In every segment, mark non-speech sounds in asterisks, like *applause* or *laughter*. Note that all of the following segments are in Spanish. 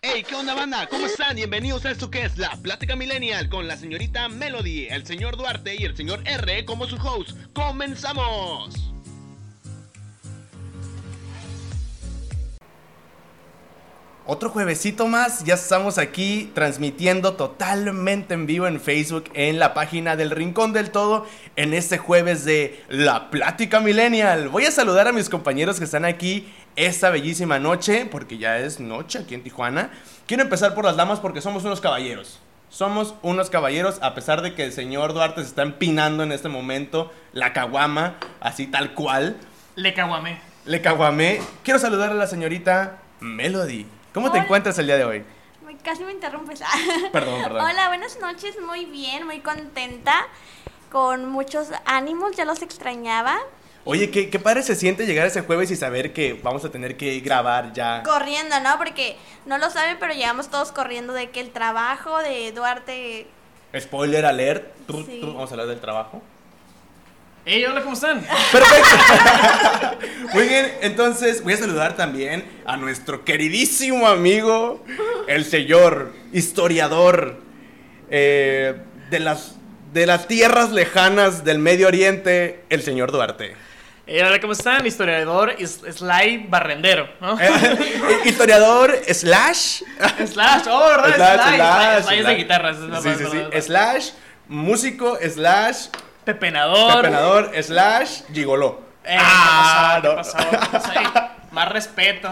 Hey, ¿qué onda banda? ¿Cómo están? Bienvenidos a esto que es la Plática Millennial con la señorita Melody, el señor Duarte y el señor R como su host. ¡Comenzamos! Otro juevesito más, ya estamos aquí transmitiendo totalmente en vivo en Facebook en la página del Rincón del Todo en este jueves de La Plática Millennial. Voy a saludar a mis compañeros que están aquí esta bellísima noche, porque ya es noche aquí en Tijuana. Quiero empezar por las damas porque somos unos caballeros. Somos unos caballeros, a pesar de que el señor Duarte se está empinando en este momento la caguama, así tal cual. Le caguamé. Le caguamé. Quiero saludar a la señorita Melody. ¿Cómo te Hola. encuentras el día de hoy? Casi me interrumpes. *laughs* Perdón, perdón. Hola, buenas noches. Muy bien, muy contenta. Con muchos ánimos, ya los extrañaba. Oye, ¿qué, qué padre se siente llegar ese jueves y saber que vamos a tener que grabar ya. Corriendo, ¿no? Porque no lo saben, pero llegamos todos corriendo de que el trabajo de Duarte. Spoiler alert. Tru, Sí. tru, vamos a hablar del trabajo. Hey, hola, ¿cómo están? Perfecto. *laughs* Muy bien, entonces voy a saludar también a nuestro queridísimo amigo, el señor historiador eh, de, las, de las tierras lejanas del Medio Oriente, el señor Duarte. Hola, ¿cómo están? Historiador, is- Sly Barrendero, ¿no? Eh, *laughs* historiador slash Slash, oh, ¿verdad? Slash, slash, es de guitarras. Sí, sí, sí. Slash, músico, slash, Pepenador. pepenador, slash, gigoló. Eh, Ah, ¿qué no. *laughs* Más respeto.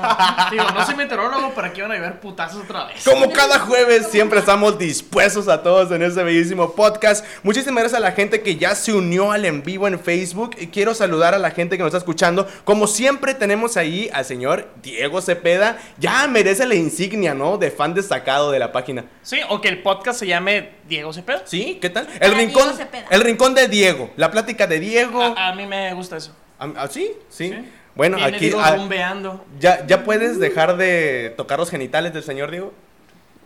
Digo, no soy meteorólogo, pero aquí van a ver putazos otra vez. Como cada jueves, siempre estamos dispuestos a todos en este bellísimo podcast. Muchísimas gracias a la gente que ya se unió al en vivo en Facebook. Y quiero saludar a la gente que nos está escuchando. Como siempre, tenemos ahí al señor Diego Cepeda. Ya merece la insignia, ¿no? De fan destacado de la página. Sí, o que el podcast se llame Diego Cepeda. ¿Sí? ¿Qué tal? El Para rincón, Diego Cepeda. el rincón de Diego. La plática de Diego. A, a mí me gusta eso. Ah, ah, ¿Sí? Sí. Sí. Bueno, Viene aquí. Ah, rumbeando. ¿ya, ¿Ya puedes dejar de tocar los genitales del señor Diego?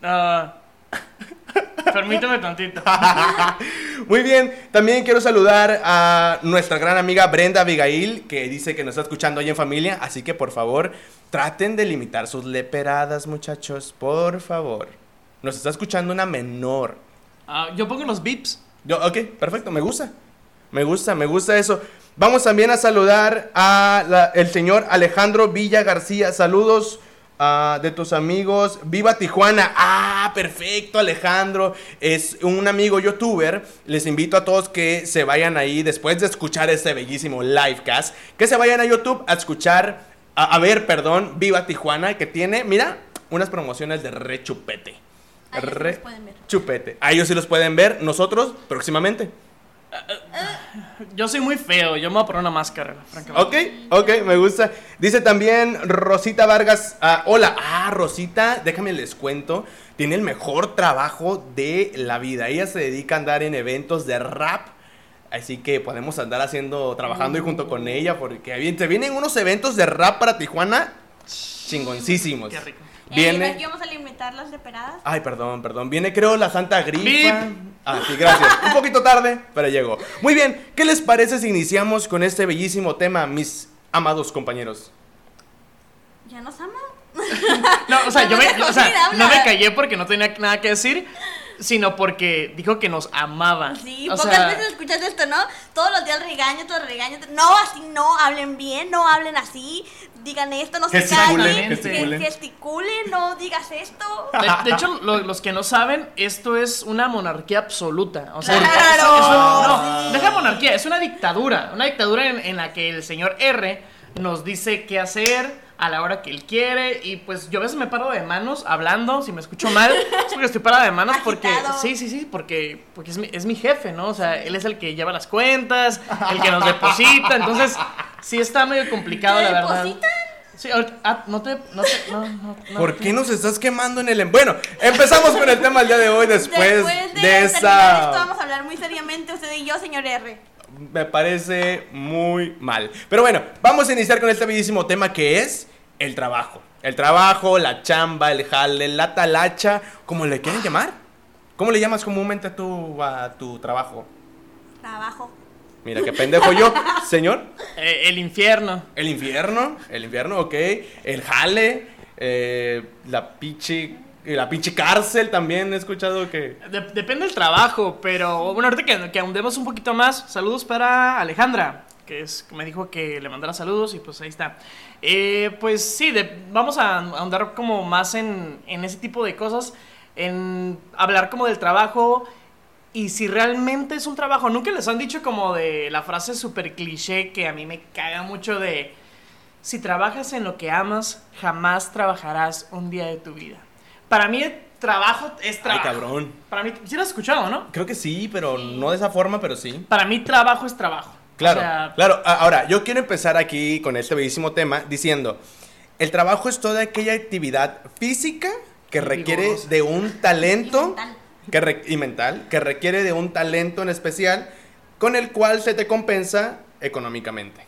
Ah, *laughs* permíteme tantito. *laughs* Muy bien, también quiero saludar a nuestra gran amiga Brenda Abigail, que dice que nos está escuchando hoy en familia, así que por favor, traten de limitar sus leperadas, muchachos, por favor. Nos está escuchando una menor. Yo pongo los. Yo, ok, perfecto, me gusta. Me gusta, me gusta eso. Vamos también a saludar a la- el señor Alejandro Villa García. Saludos ah, de tus amigos. Viva Tijuana. Ah, perfecto, Alejandro. Es un amigo youtuber. Les invito a todos que se vayan ahí después de escuchar este bellísimo livecast. Que se vayan a YouTube a escuchar, a, a ver, perdón, Viva Tijuana, que tiene, mira, unas promociones de re chupete. Ahí sí Re los pueden ver. chupete. A ellos sí los pueden ver. Nosotros próximamente. Yo soy muy feo, yo me voy a poner una máscara, francamente. Ok, ok, me gusta. Dice también Rosita Vargas. ah, hola, ah, Rosita, déjame les cuento. Tiene el mejor trabajo de la vida. Ella se dedica a andar en eventos de rap. Así que podemos andar haciendo, trabajando y junto con ella. Porque se vienen unos eventos de rap para Tijuana chingoncísimos. Qué rico. Viene. Aquí vamos a limitar las leperadas. Ay, perdón, perdón. Viene, creo, la Santa Gripa. Bip. Ah, sí, gracias. Un poquito tarde, pero llegó. Muy bien, ¿qué les parece si iniciamos con este bellísimo tema, mis amados compañeros? ¿Ya nos ama? *laughs* No, o sea, No yo me me, dejó o sea, ir, habla. no me callé porque no tenía nada que decir, sino porque dijo que nos amaba. Sí, o pocas sea, veces escuchas esto, ¿no? Todos los días regaño, todos regaño. No, así no, hablen bien, no hablen así, digan esto, no se callen, gesticulen. no digas esto. De, de hecho, lo- los que no saben, esto es una monarquía absoluta. O sea, ¡Claro! es- es un- no, Sí. deja monarquía, es una dictadura. Una dictadura en, en la que el señor R nos dice qué hacer a la hora que él quiere. Y pues yo a veces me paro de manos hablando, si me escucho mal, es porque estoy parada de manos *laughs* porque. Sí, sí, sí, porque, porque es, mi, es mi jefe, ¿no? O sea, él es el que lleva las cuentas, el que nos deposita. Entonces, sí está medio complicado, ¿Te la verdad. depositan? Sí, ahorita- ah, no te. No te no, no, no. ¿Por qué nos estás quemando en el... em- Bueno, empezamos con el tema el día de hoy después, Después de de, terminar esto, esa... vamos a hablar muy seriamente, usted y yo, señor R. Me parece muy mal. Pero bueno, vamos a iniciar con este bellísimo tema que es el trabajo. El trabajo, la chamba, el jale, la talacha, como le quieren llamar. ¿Cómo le llamas comúnmente tú a tu trabajo? Trabajo. Mira, qué pendejo yo. *laughs* Señor, Eh, el infierno. el infierno, el infierno, ok. El jale, eh, la pinche, la pinche cárcel también he escuchado que... De- depende del trabajo, pero bueno, ahorita que, que ahondemos un poquito más, saludos para Alejandra, que es que me dijo que le mandara saludos y pues ahí está. Eh, pues sí, de- vamos a ahondar como más en, en ese tipo de cosas, en hablar como del trabajo y si realmente es un trabajo. Nunca les han dicho como de la frase súper cliché que a mí me caga mucho de... Si trabajas en lo que amas, jamás trabajarás un día de tu vida. Para mí trabajo es Ay, trabajo. cabrón. Para mí, sí lo has escuchado, ¿no? Creo que sí, pero no de esa forma, pero sí. Para mí trabajo es trabajo. Claro, O sea, claro. Ahora, yo quiero empezar aquí con este bellísimo tema diciendo, el trabajo es toda aquella actividad física que requiere vigorosa. de un talento Y mental. que re- y mental, que requiere de un talento en especial con el cual se te compensa económicamente.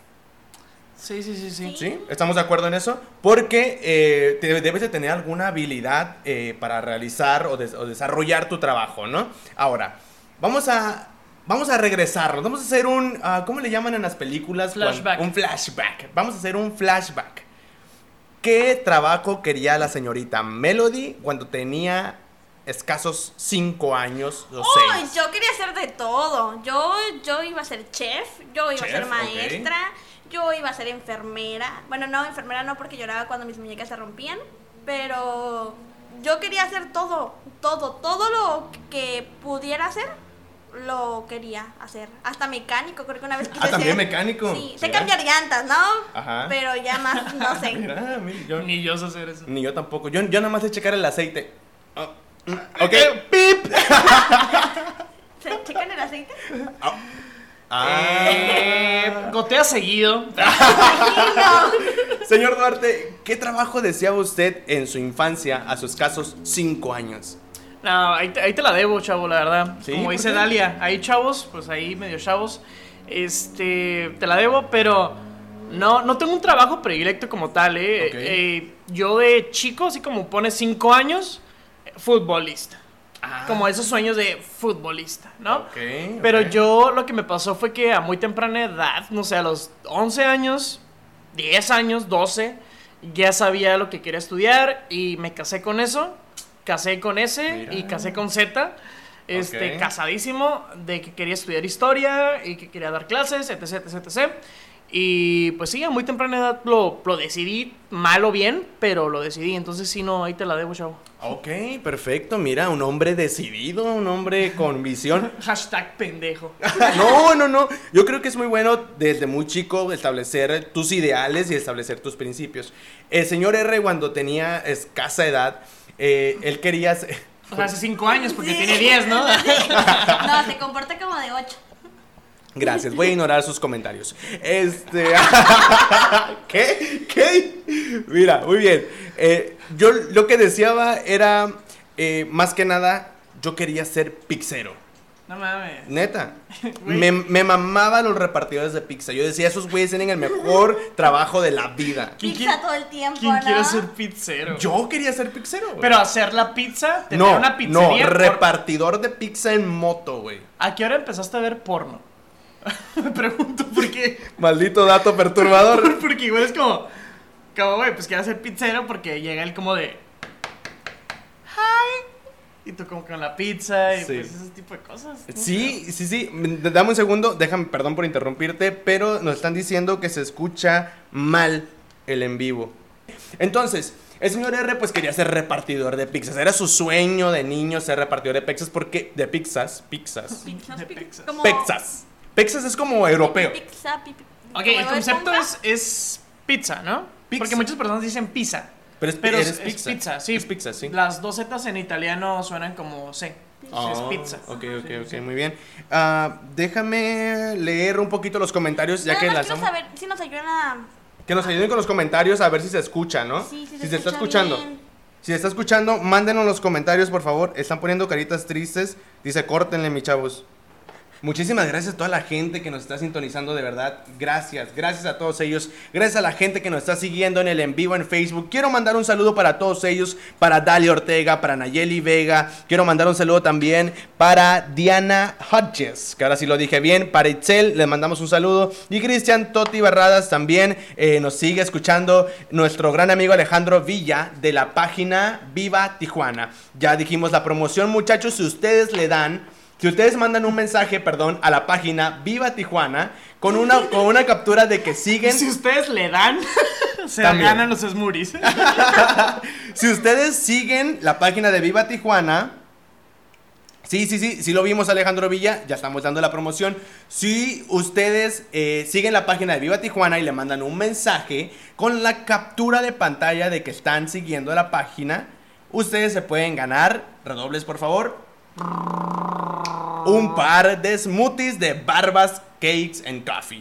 Sí, sí, sí, sí. ¿Sí? ¿Estamos de acuerdo en eso? Porque eh, te- debes de tener alguna habilidad eh, para realizar o, des- o desarrollar tu trabajo, ¿no? Ahora, vamos a, vamos a regresarnos. Vamos a hacer un, ah, ¿cómo le llaman en las películas? Flashback. Un flashback. Vamos a hacer un flashback. ¿Qué trabajo quería la señorita Melody cuando tenía escasos 5 años o Ay, 6? yo quería hacer de todo. Yo, yo iba a ser chef, yo iba a ser maestra, yo iba a ser enfermera. Bueno, no, enfermera no porque lloraba cuando mis muñecas se rompían, pero yo quería hacer todo, todo, todo lo que pudiera hacer, lo quería hacer. Hasta mecánico, creo que una vez quise Ah, también mecánico. Sí, sé cambiar llantas, ¿no? Ajá. Pero ya más, no *laughs* sé. Mira, mira, yo- Ni yo sé hacer eso. Ni yo tampoco. Yo, yo nada más sé checar el aceite. Ah, mm, ok, pip. *laughs* ¿Se checan el aceite? Ah. Eh, gotea seguido. *laughs* Señor Duarte, ¿qué trabajo deseaba usted en su infancia a sus escasos 5 años? No, ahí te, ahí te la debo, chavo, la verdad. Sí, Como ¿por dice? Dalia, ahí chavos, pues ahí medio chavos. Este, te la debo, pero no, no tengo un trabajo predilecto como tal, ¿eh? Eh, yo de chico, así como pone 5 años, futbolista. Como esos sueños de futbolista, ¿no? Ah. Ok, Pero yo lo que me pasó fue que a muy temprana edad, no sé, a los 11 años, 10 años, 12, ya sabía lo que quería estudiar y me casé con eso. Casé con ese Mira. y casé con Z. Este, casadísimo de que quería estudiar historia y que quería dar clases, etc, etc, etc. Y pues sí, a muy temprana edad lo, lo decidí, mal o bien, pero lo decidí. Entonces sí, no, ahí te la debo, chavo. Ok, perfecto. Mira, un hombre decidido, un hombre con visión. *laughs* Hashtag pendejo. *laughs* No, no, no. Yo creo que es muy bueno desde muy chico establecer tus ideales y establecer tus principios. El señor R, cuando tenía escasa edad, eh, él quería... ser- O sea, hace 5 años, porque Sí. tiene 10, ¿no? *laughs* No, se comporta como de 8. Gracias, voy a ignorar sus comentarios. Este. *laughs* ¿Qué? ¿Qué? Mira, muy bien. Eh, yo lo que deseaba era, eh, más que nada, yo quería ser pizzero. No mames. Neta. *laughs* Me, me mamaban los repartidores de pizza. Yo decía, esos güeyes tienen el mejor *laughs* trabajo de la vida. ¿Quién Pizza quiere- todo el tiempo, ¿Quién ¿no? quiere ser pizzero? Yo quería ser pizzero. güey. Pero hacer la pizza, tener no, una no, pizzería. por- repartidor de pizza en moto, güey. ¿A qué hora empezaste a ver porno? *laughs* Me pregunto por qué. Maldito dato perturbador. Porque igual es como. Como, güey, pues quiero ser pizzero porque llega él como de. Hi. Y tú como con la pizza y Sí. pues ese tipo de cosas. ¿no? Sí, sí, sí. Dame un segundo, déjame, perdón por interrumpirte, pero nos están diciendo que se escucha mal el en vivo. Entonces, el señor R pues quería ser repartidor de pizzas. Era su sueño de niño ser repartidor de pizzas porque de pizzas, pizzas, Pizzas, pizzas. como- pizzas. Pizzas es como europeo. Pizza, pi- pi- Ok, el concepto es, es pizza, ¿no? Pizza. Porque muchas personas dicen pizza. Pero es, Pero es, es pizza. pizza. sí. Es pizza, sí. Las dos zetas en italiano suenan como C. Ah, es pizza. Ok, ok, ok, muy bien. Ah, déjame leer un poquito los comentarios ya Nada que las quiero saber si nos ayudan a... Que nos ayuden con los comentarios a ver si se escucha, ¿no? Sí, sí si se está escucha escuchando. bien. Si se está escuchando, mándenos los comentarios, por favor. Están poniendo caritas tristes. Dice, córtenle, mi chavos. Muchísimas gracias a toda la gente que nos está sintonizando, de verdad. Gracias, gracias a todos ellos. Gracias a la gente que nos está siguiendo en el en vivo en Facebook. Quiero mandar un saludo para todos ellos, para Dalia Ortega, para Nayeli Vega. Quiero mandar un saludo también para Diana Hodges, que ahora sí lo dije bien. Para Itzel, les mandamos un saludo. Y Cristian Toti Barradas también eh, nos sigue escuchando. Nuestro gran amigo Alejandro Villa de la página Viva Tijuana. Ya dijimos la promoción, muchachos. Si ustedes le dan si ustedes mandan un mensaje, perdón, a la página Viva Tijuana con una, con una captura de que siguen. Si ustedes le dan, *laughs* se También. ganan los smoothies. *laughs* si ustedes siguen la página de Viva Tijuana. Sí, sí, sí, sí lo vimos Alejandro Villa, ya estamos dando la promoción. Si ustedes eh, siguen la página de Viva Tijuana y le mandan un mensaje con la captura de pantalla de que están siguiendo la página, ustedes se pueden ganar, redobles por favor, un par de smoothies de Barbas Cakes and Coffee.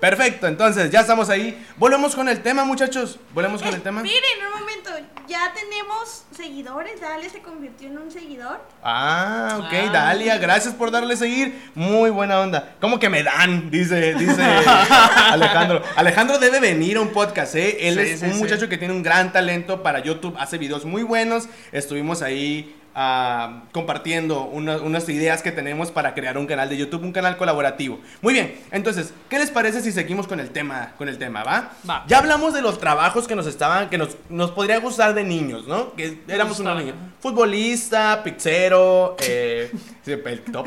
Perfecto, entonces ya estamos ahí. Volvemos con el tema, muchachos. Volvemos con el tema. Miren, un momento, ya tenemos seguidores, Dale se convirtió en un seguidor. Ah, ok. Dalia, gracias por darle seguir. Muy buena onda. ¿Cómo que me dan? Dice, dice *laughs* Alejandro. Alejandro debe venir a un podcast, ¿eh? Él Sí, es sí, un sí. muchacho que tiene un gran talento para YouTube, hace videos muy buenos. Estuvimos ahí compartiendo una- unas ideas que tenemos para crear un canal de YouTube, un canal colaborativo. Muy bien, entonces, ¿qué les parece si seguimos con el tema, con el tema, va? Va. Ya hablamos de los trabajos que nos estaban, que nos, nos podría gustar de niños, ¿no? Que éramos unos niños. Futbolista, pizzero, eh, el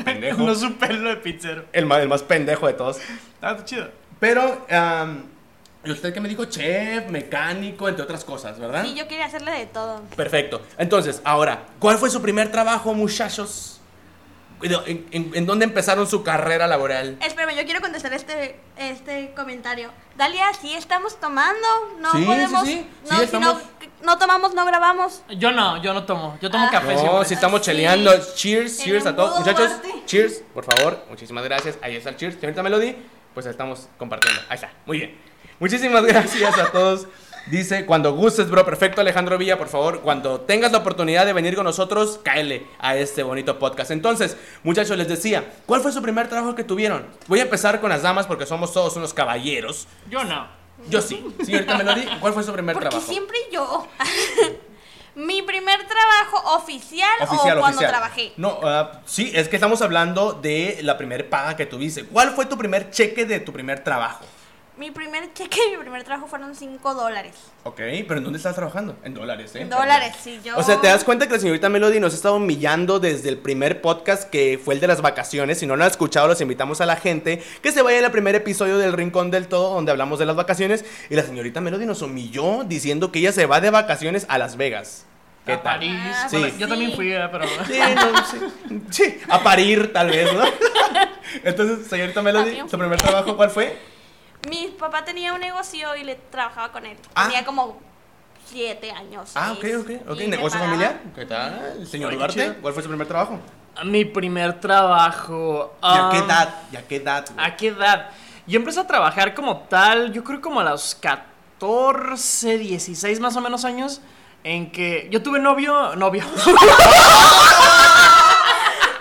pendejo. *laughs* no su pelo de pizzero. el, más, el más pendejo de todos. Está chido. Pero, am, ¿y usted que me dijo? Chef, mecánico, entre otras cosas, ¿verdad? Sí, yo quería hacerle de todo. Perfecto. Entonces, ahora, ¿cuál fue su primer trabajo, muchachos? ¿En, en, en dónde empezaron su carrera laboral? Espérame, yo quiero contestar este, este comentario. Dalia, sí estamos tomando, no Sí, sí, podemos, sí, sí, no, si estamos- no, no tomamos, no grabamos. Yo no, yo no tomo. Yo tomo Ah. café No, siempre. si estamos Sí. cheleando. Cheers, cheers a todos. Muchachos, cheers, por favor. Muchísimas gracias. Ahí está el cheers. Señorita Melody, pues estamos compartiendo. Ahí está. Muy bien. Muchísimas gracias a todos. Dice, cuando gustes, bro, perfecto, Alejandro Villa, por favor, cuando tengas la oportunidad de venir con nosotros, cáele a este bonito podcast. Entonces, muchachos, les decía, ¿cuál fue su primer trabajo que tuvieron? Voy a empezar con las damas porque somos todos unos caballeros. Yo no. Yo sí. Señorita Melody, ¿cuál fue su primer Porque trabajo? siempre yo. *laughs* Mi primer trabajo oficial, Oficial, o cuando oficial. trabajé. No, ah, sí, es que estamos hablando de la primer paga que tuviste. ¿Cuál fue tu primer cheque de tu primer trabajo? Mi primer cheque, mi primer trabajo fueron 5 dólares. Ok, pero ¿en dónde estás trabajando? En dólares, ¿eh? Dólares, sí, yo. O sea, ¿te das cuenta que la señorita Melody nos ha estado humillando desde el primer podcast que fue el de las vacaciones? Si no lo han escuchado, los invitamos a la gente que se vaya al primer episodio del Rincón del Todo, donde hablamos de las vacaciones. Y la señorita Melody nos humilló diciendo que ella se va de vacaciones a Las Vegas. ¿Qué a tal? París. Ah, Bueno, sí. Yo también fui, eh, pero. Sí, no, sí. Sí, a parir tal vez, ¿no? *laughs* Entonces, señorita Melody, ¿su primer trabajo cuál fue? Mi papá tenía un negocio y le trabajaba con él. Ah. Tenía como 7 años. Ah, ok, ok, ok. y me ¿Negocio familiar? ¿Qué tal? Señor Duarte. ¿cuál fue su primer trabajo? Mi primer trabajo. ¿Y a qué um, edad? ¿Y a qué edad? güey? ¿A qué edad? Yo empecé a trabajar como tal, yo creo como a los 14, 16 más o menos años, en que yo tuve novio, novio. *laughs*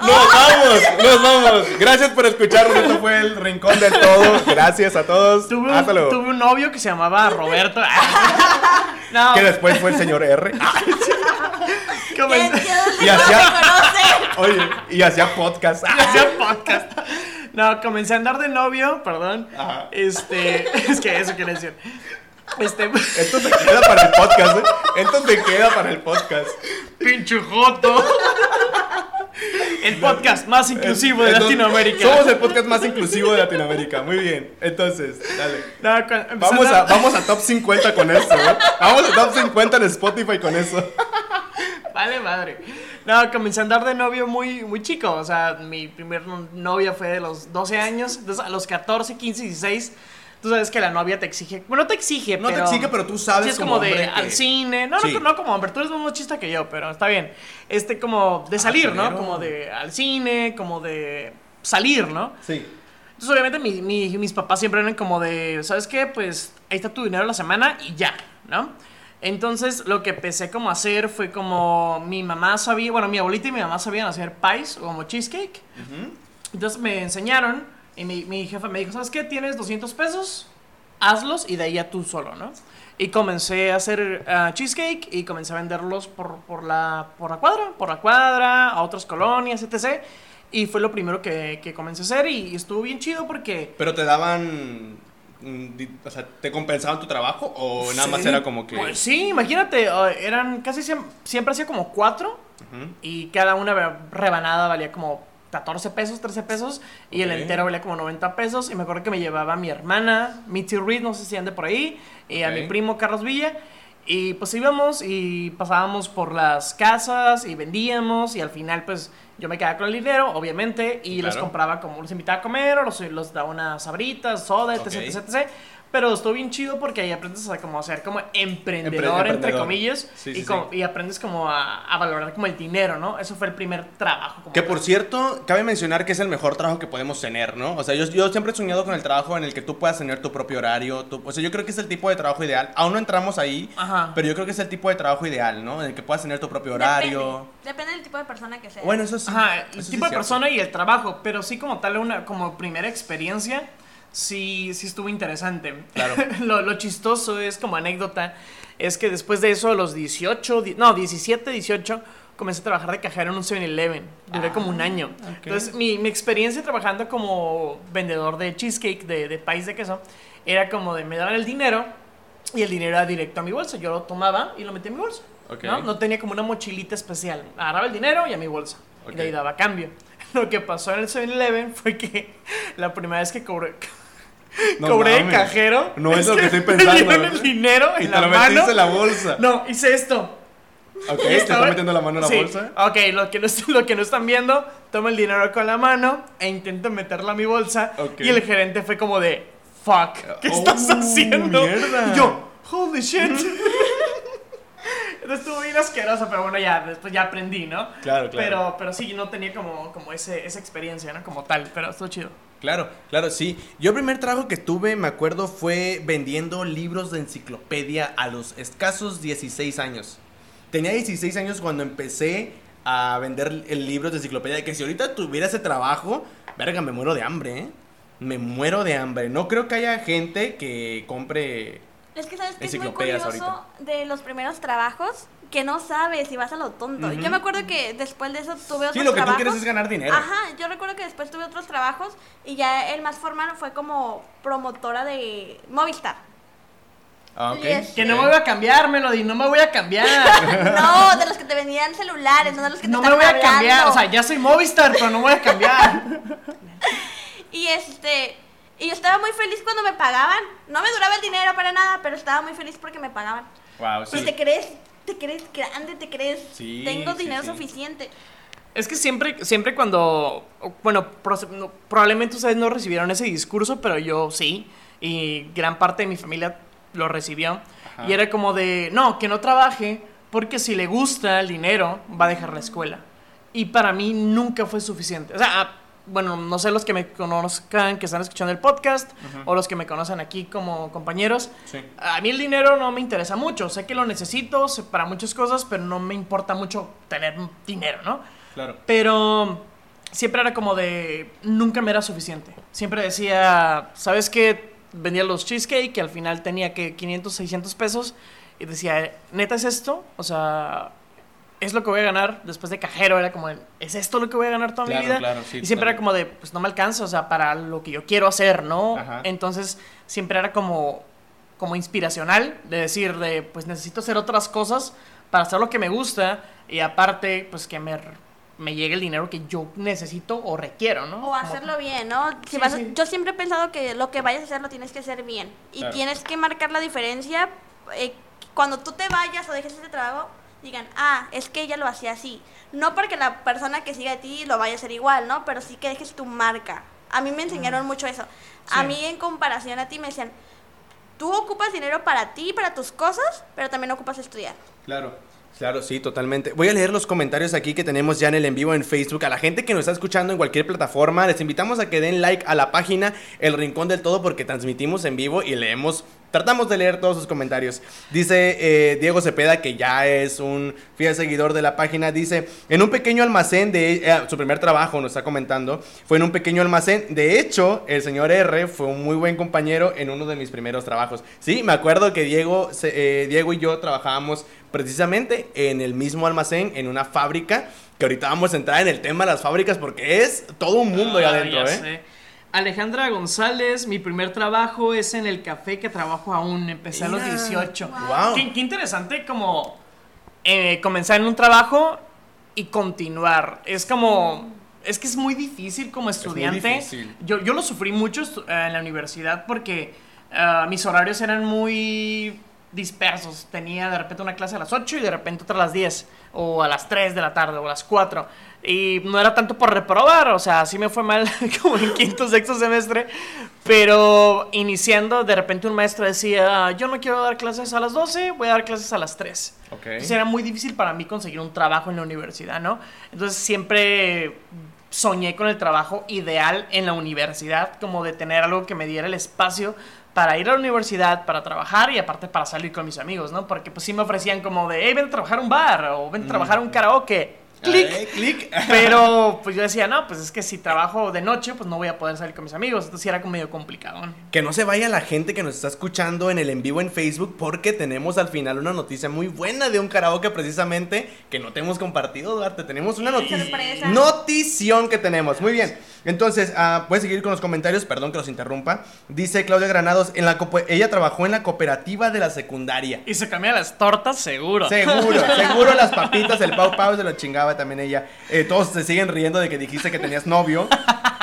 ¡Nos vamos! ¡Nos vamos! Gracias por escucharnos. Esto fue el Rincón del Todo. Gracias a todos. tuve, Hasta un, luego. tuve un novio que se llamaba Roberto. *laughs* no, Que después fue el señor R. comencé- ¿Quién- quién Y hacía-? Oye, y hacía podcast. *laughs* hacía podcast. No, comencé a andar de novio, perdón. Ajá. Este, *laughs* es que eso quiere decir. Este, Esto se queda para el podcast, ¿eh? Esto se queda para el podcast. pinche joto. El podcast más inclusivo de Entonces, Latinoamérica. Somos el podcast más inclusivo de Latinoamérica. Muy bien. Entonces, dale. No, Vamos a, vamos a top 50 con eso, ¿eh? Vamos a top 50 en Spotify con eso. Vale, madre. No, comencé a andar de novio muy, muy chico. O sea, mi primer no- novia fue de los 12 años. Entonces, a los 14, 15, 16, tú sabes que la novia te exige. Bueno, no te exige, No pero. te exige, pero tú sabes Sí, es como como, de que- al cine. No, Sí. no, no como hombre. Tú eres más machista que yo, pero está bien. Este, como de salir, ¿no? Como de al cine, como de salir, ¿no? Sí. Entonces, obviamente, mi- mi- mis papás siempre eran como de, ¿sabes qué? Pues ahí está tu dinero la semana y ya, ¿no? Entonces, lo que empecé como a hacer fue como mi mamá sabía, bueno, mi abuelita y mi mamá sabían hacer pies o como cheesecake. Entonces me enseñaron y mi, mi jefa me dijo, ¿sabes qué? Tienes 200 pesos, hazlos y de ahí ya tú solo, ¿no? Y comencé a hacer ah, cheesecake y comencé a venderlos por, por, la, por la cuadra, por la cuadra, a otras colonias, etc. Y fue lo primero que, que comencé a hacer y, estuvo bien chido porque... Pero te daban... mm, O sea, ¿te compensaban tu trabajo o nada más era como que... Pues sí, imagínate, eran casi siem- siempre hacía como cuatro Ujú. y cada una re- rebanada valía como 14 pesos, 13 pesos y el entero valía como 90 pesos y me acuerdo que me llevaba a mi hermana, Mitzi Reed, no sé si ande por ahí, y a Ok. mi primo Carlos Villa y pues íbamos y pasábamos por las casas y vendíamos y al final pues yo me quedaba con el dinero, obviamente, y los Claro. compraba como los invitaba a comer o los, los daba unas sabritas, soda, etc, Ok. etc, etc. Pero estuvo bien chido porque ahí aprendes a como a ser como emprendedor, Empre- entre comillas, Sí, y, sí, como- sí. y aprendes como a, a valorar como el dinero, ¿no? Eso fue el primer trabajo. como Que por cierto, cabe mencionar que es el mejor trabajo que podemos tener, ¿no? O sea, yo, yo siempre he soñado con el trabajo en el que tú puedas tener tu propio horario. tu- o sea, yo creo que es el tipo de trabajo ideal. Aún no entramos ahí, Ajá. pero yo creo que es el tipo de trabajo ideal, ¿no? En el que puedas tener tu propio horario. Depende, depende del tipo de persona que sea. Bueno, eso sí. Ajá, el eso tipo de cierto. persona y el trabajo, pero sí como tal, una como primera experiencia, sí, sí estuvo interesante. Claro. *laughs* lo, lo chistoso es como anécdota, es que después de eso a los 18, di- no, 17, 18, comencé a trabajar de cajero en un 7-Eleven. Duré como un año. Ah, ok. Entonces, mi, mi experiencia trabajando como vendedor de cheesecake, de, de país de queso, era como de me daban el dinero y el dinero era directo a mi bolsa. Yo lo tomaba y lo metía en mi bolsa. ¿no? no tenía como una mochilita especial. Agarraba el dinero y a mi bolsa. Y de ahí daba cambio. *laughs* Lo que pasó en el 7-Eleven fue que *laughs* la primera vez que cobré, No cobré mames. cajero. No es lo que *laughs* estoy me pensando. dieron el dinero Y te la lo mano. metiste en la bolsa. No, hice esto. Ok, te está metiendo la mano en la Sí. bolsa. Ok, lo que, no, *laughs* lo que no están viendo, tomo el dinero con la mano e intento meterlo a mi bolsa. Ok. Y el gerente fue como de, fuck, ¿qué Oh, estás haciendo? mierda. Y yo, holy shit. *laughs* Entonces estuvo bien asqueroso, pero bueno, ya después ya aprendí, ¿no? Claro, claro. Pero, pero sí, no tenía como, como ese, esa experiencia, ¿no? Como tal, pero estuvo chido. Claro, claro, sí. Yo el primer trabajo que tuve, me acuerdo, fue vendiendo libros de enciclopedia a los escasos 16 años. Tenía 16 años cuando empecé a vender el libros de enciclopedia. Que si ahorita tuviera ese trabajo, verga, me muero de hambre, ¿eh? Me muero de hambre. No creo que haya gente que compre... Es que sabes que es muy curioso de los primeros trabajos que no sabes si vas a lo tonto. Yo me acuerdo que después de eso tuve otros Sí, lo que tú trabajos. quieres es ganar dinero. Ajá, yo recuerdo que después tuve otros trabajos y ya el más formal fue como promotora de Movistar. Ah, ok. Yes. Que no me voy a cambiar, Melody, no me voy a cambiar. *laughs* No, de los que te vendían celulares, no de los que No te me voy a cambiar. O sea, ya soy Movistar, pero no me voy a cambiar. *laughs* Y este. Y yo estaba muy feliz cuando me pagaban. No me duraba el dinero para nada, pero estaba muy feliz porque me pagaban. Wow, Pues sí. te crees, te crees grande, te crees. Sí, tengo sí, dinero sí. suficiente. Es que siempre, siempre cuando, bueno, pro- no, probablemente ustedes no recibieron ese discurso, pero yo sí, y gran parte de mi familia lo recibió. Ajá. Y era como de, no, que no trabaje, porque si le gusta el dinero, va a dejar la escuela. Y para mí nunca fue suficiente. O sea, bueno, no sé los que me conozcan, que están escuchando el podcast, o los que me conocen aquí como compañeros. Sí. A mí el dinero no me interesa mucho. Sé que lo necesito para muchas cosas, pero no me importa mucho tener dinero, ¿no? Claro. Pero siempre era como de. Nunca me era suficiente. Siempre decía, ¿sabes qué? Vendía los cheesecake y al final tenía que 500, 600 pesos. Y decía, ¿neta es esto? O sea, ¿es lo que voy a ganar después de cajero? Era como, ¿es esto lo que voy a ganar toda Claro, mi vida? claro, sí, y siempre era como de, pues no me alcanza, o sea, para lo que yo quiero hacer, ¿no? Ajá. Entonces siempre era como, como inspiracional de decir, de, pues necesito hacer otras cosas para hacer lo que me gusta y aparte, pues que me, me llegue el dinero que yo necesito o requiero, ¿no? O Como- hacerlo bien, ¿no? Si Sí, vas a- sí. Yo siempre he pensado que lo que vayas a hacer lo tienes que hacer bien. Y Claro. tienes que marcar la diferencia. eh, cuando tú te vayas o dejes ese trabajo, digan, ah, es que ella lo hacía así. No porque la persona que siga de ti lo vaya a hacer igual, ¿no? Pero sí que dejes tu marca. A mí me enseñaron mucho eso. A mí en comparación a ti me decían, tú ocupas dinero para ti, para tus cosas, pero también ocupas estudiar. Claro. Claro, sí, totalmente. Voy a leer los comentarios aquí que tenemos ya en el en vivo en Facebook. A la gente que nos está escuchando en cualquier plataforma, les invitamos a que den like a la página El Rincón del Todo porque transmitimos en vivo y leemos tratamos de leer todos sus comentarios. Dice eh, Diego Cepeda, que ya es un fiel seguidor de la página, dice, en un pequeño almacén de... eh, su primer trabajo, nos está comentando, fue en un pequeño almacén. De hecho, el señor R fue un muy buen compañero en uno de mis primeros trabajos. Sí, me acuerdo que Diego, eh, Diego y yo trabajábamos precisamente en el mismo almacén, en una fábrica, que ahorita vamos a entrar en el tema de las fábricas porque es todo un mundo allá Ah, adentro, ya ¿eh? sé. Alejandra González, mi primer trabajo es en el café que trabajo aún. Empecé a los Mira. 18. Wow. Qué, qué interesante como eh, comenzar en un trabajo y continuar. Es como... Es que es muy difícil como estudiante. difícil. Yo, yo lo sufrí mucho eh, en la universidad porque ah, mis horarios eran muy dispersos. Tenía de repente una clase a las 8 y de repente otra a las 10 o a las 3 de la tarde o a las 4. Y no era tanto por reprobar, o sea, sí me fue mal *laughs* como en quinto, sexto semestre, pero iniciando de repente un maestro decía, yo no quiero dar clases a las 12, voy a dar clases a las 3. Ok. Entonces era muy difícil para mí conseguir un trabajo en la universidad, ¿no? Entonces siempre soñé con el trabajo ideal en la universidad, como de tener algo que me diera el espacio para ir a la universidad, para trabajar y aparte para salir con mis amigos, ¿no? Porque pues sí me ofrecían como de, hey, ven a trabajar a un bar o ven a trabajar a un karaoke. Clic. Clic. *laughs* Pero pues yo decía, no, pues es que si trabajo de noche, pues no voy a poder salir con mis amigos. Entonces sí era como medio complicado. ¿no? Que no se vaya la gente que nos está escuchando en el en vivo en Facebook porque tenemos al final una noticia muy buena de un karaoke precisamente que no te hemos compartido, Duarte. Tenemos una noticia. Notición que tenemos. Muy bien. Entonces, ah, puedes seguir con los comentarios, perdón que los interrumpa. Dice Claudia Granados, en la ella trabajó en la cooperativa de la secundaria. Y se cambian las tortas, seguro. Seguro, *laughs* seguro las papitas, el pau pau se lo chingaba también ella. Eh, todos se siguen riendo de que dijiste que tenías novio.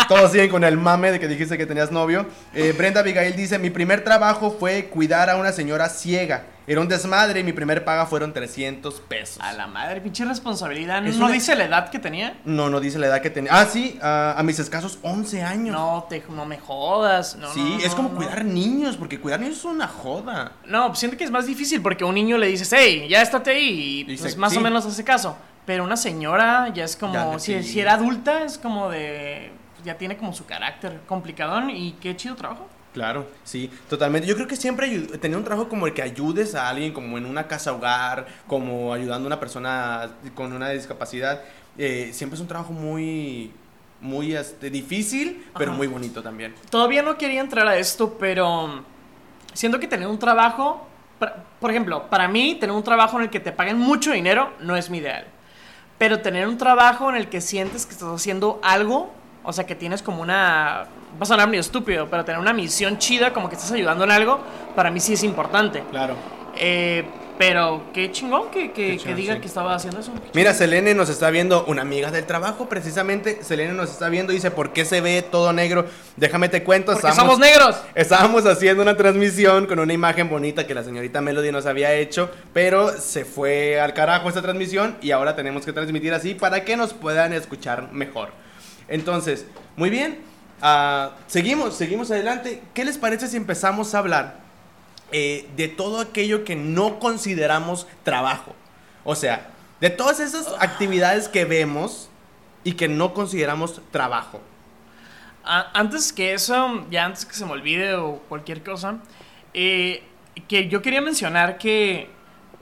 Todos siguen con el mame de que dijiste que tenías novio. Eh, Brenda Abigail dice, mi primer trabajo fue cuidar a una señora ciega. Era un desmadre y mi primer paga fueron 300 pesos. A la madre, pinche responsabilidad. Es ¿No una- dice la edad que tenía? No, no dice la edad que tenía. Ah, sí, a, a mis escasos 11 años. No, te, no me jodas. No, sí, no, es como cuidar niños, porque cuidar niños es una joda. No, siento que es más difícil porque a un niño le dices, hey, ya estate ahí. Y pues más sí. o menos hace caso. Pero una señora ya es como, Ya, si, si era adulta, es como de. Ya tiene como su carácter complicadón y qué chido trabajo. Claro, sí, totalmente. Yo creo que siempre tener un trabajo como el que ayudes a alguien, como en una casa hogar, como ayudando a una persona con una discapacidad, eh, siempre es un trabajo muy, muy este, difícil, pero Ajá. muy bonito también. Todavía no quería entrar a esto, pero siento que tener un trabajo, por ejemplo, para mí tener un trabajo en el que te paguen mucho dinero no es mi ideal. Pero tener un trabajo en el que sientes que estás haciendo algo, o sea, que tienes como una... Va a sonar medio estúpido, pero tener una misión chida, como que estás ayudando en algo, para mí sí es importante. Claro. Eh, pero qué chingón que, que- Qué que diga sí. que estaba haciendo eso. Mira, Selene nos está viendo, una amiga del trabajo, precisamente. Selene nos está viendo y dice, ¿por qué se ve todo negro? Déjame te cuento. Porque estamos- somos negros. Estábamos haciendo una transmisión con una imagen bonita que la señorita Melody nos había hecho, pero se fue al carajo esta transmisión y ahora tenemos que transmitir así para que nos puedan escuchar mejor. Entonces, muy bien, ah, seguimos, seguimos adelante. ¿Qué les parece si empezamos a hablar eh, de todo aquello que no consideramos trabajo? O sea, de todas esas actividades que vemos y que no consideramos trabajo. Antes que eso, ya antes que se me olvide o cualquier cosa, eh, que yo quería mencionar que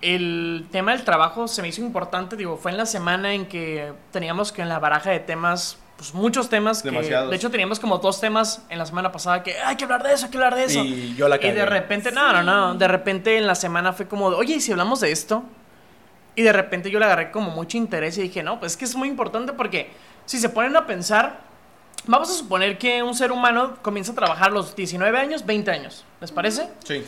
el tema del trabajo se me hizo importante, digo, fue en la semana en que teníamos que en la baraja de temas, pues muchos temas, que Demasiados. de hecho teníamos como dos temas en la semana pasada que hay que hablar de eso, hay que hablar de eso. Y yo la Y de repente, no, no, no, de repente en la semana fue como, oye, ¿y si hablamos de esto? Y de repente yo le agarré como mucho interés y dije, no, pues es que es muy importante porque si se ponen a pensar, vamos a suponer que un ser humano comienza a trabajar a los 19 años, 20 años, ¿les parece? Sí.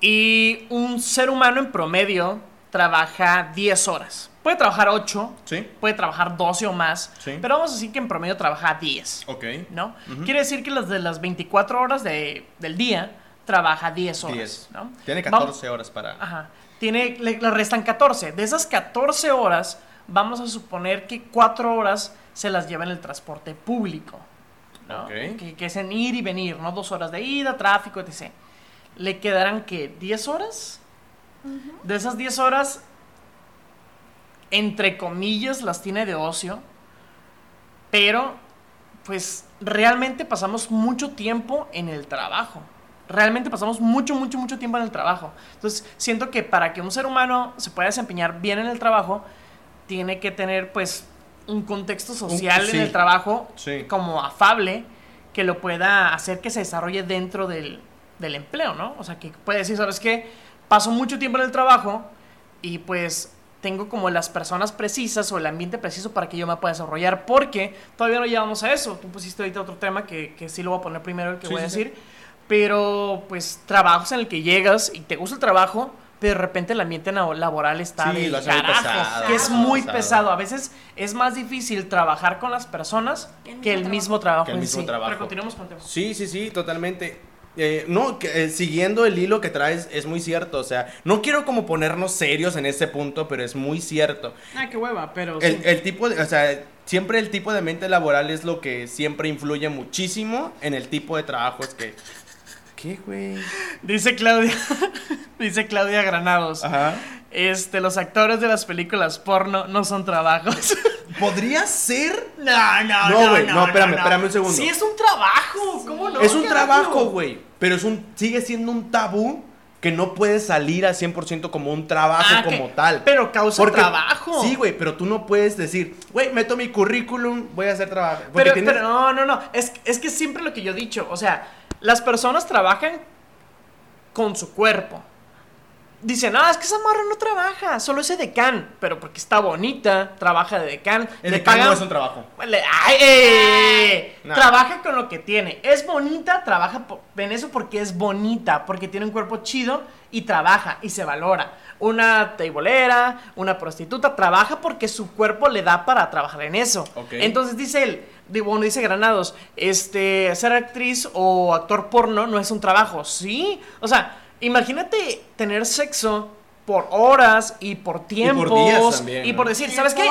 Y un ser humano en promedio trabaja 10 horas. Puede trabajar 8, Sí. puede trabajar 12 o más, Sí. pero vamos a decir que en promedio trabaja 10. Ok. ¿no? Ujú. Quiere decir que las de las 24 horas de- del día trabaja 10 horas, 10. ¿no? Tiene Vamos- 14 horas para. Ajá. Tiene, le, le restan 14. De esas 14 horas, vamos a suponer que 4 horas se las lleva en el transporte público. ¿no? Ok. Que, que es en ir y venir, ¿no? Dos horas de ida, tráfico, etc. Le quedarán, ¿qué? ¿10 horas? De esas 10 horas, entre comillas, las tiene de ocio. Pero, pues, realmente pasamos mucho tiempo en el trabajo. realmente pasamos mucho, mucho, mucho tiempo en el trabajo. Entonces, siento que para que un ser humano se pueda desempeñar bien en el trabajo, tiene que tener, pues, un contexto social sí. en el trabajo Sí. como afable que lo pueda hacer que se desarrolle dentro del, del empleo, ¿no? O sea, que puede decir, ¿sabes qué? Paso mucho tiempo en el trabajo y pues tengo como las personas precisas o el ambiente preciso para que yo me pueda desarrollar, porque todavía no llegamos a eso. Tú pusiste ahorita otro tema que, que sí lo voy a poner primero, el que Sí, voy a sí, decir, pero pues trabajos en el que llegas y te gusta el trabajo, pero de repente el ambiente laboral está Sí, de carajo, pesado, que es muy pesado. pesado. A veces es más difícil trabajar con las personas Que el mismo trabajo Que el en mismo sí. trabajo. Pero continuemos con el tema. Sí, sí, sí, totalmente. Eh, no, que, eh, siguiendo el hilo que traes, es muy cierto. O sea, no quiero como ponernos serios en ese punto, pero es muy cierto. Ah, qué hueva, pero El, sí. el tipo de, o sea, siempre el tipo de mente laboral es lo que siempre influye muchísimo en el tipo de trabajos que. ¿Qué, güey? Dice Claudia, *laughs* dice Claudia Granados. Ajá. Este, los actores de las películas porno no son trabajos. *laughs* ¿Podría ser? No, no, No, güey, no, espérame, espérame un segundo. Sí, es un trabajo. ¿Cómo no? es un carajo? trabajo, güey. Pero es un, sigue siendo un tabú que no puede salir al 100% como un trabajo Ah, que- como tal. Pero causa Porque- trabajo. Sí, güey, pero tú no puedes decir, güey, meto mi currículum, voy a hacer trabajo. Pero, tienes- pero no, no, no. Es, es que siempre lo que yo he dicho. O sea, las personas trabajan con su cuerpo. Dicen, ah, es que esa morra no trabaja, solo es decán. Pero porque está bonita, trabaja de decán. El le decano pagan- es un trabajo. Le- ay, eh, No. Trabaja con lo que tiene. Es bonita, trabaja en eso porque es bonita, porque tiene un cuerpo chido y trabaja y se valora. Una teibolera, una prostituta, trabaja porque su cuerpo le da para trabajar en eso. Entonces dice él, digo, bueno, dice Granados, este, ser actriz o actor porno no es un trabajo. Sí, o sea, imagínate tener sexo por horas y por tiempos días también, y ¿no? por decir, De ¿sabes qué?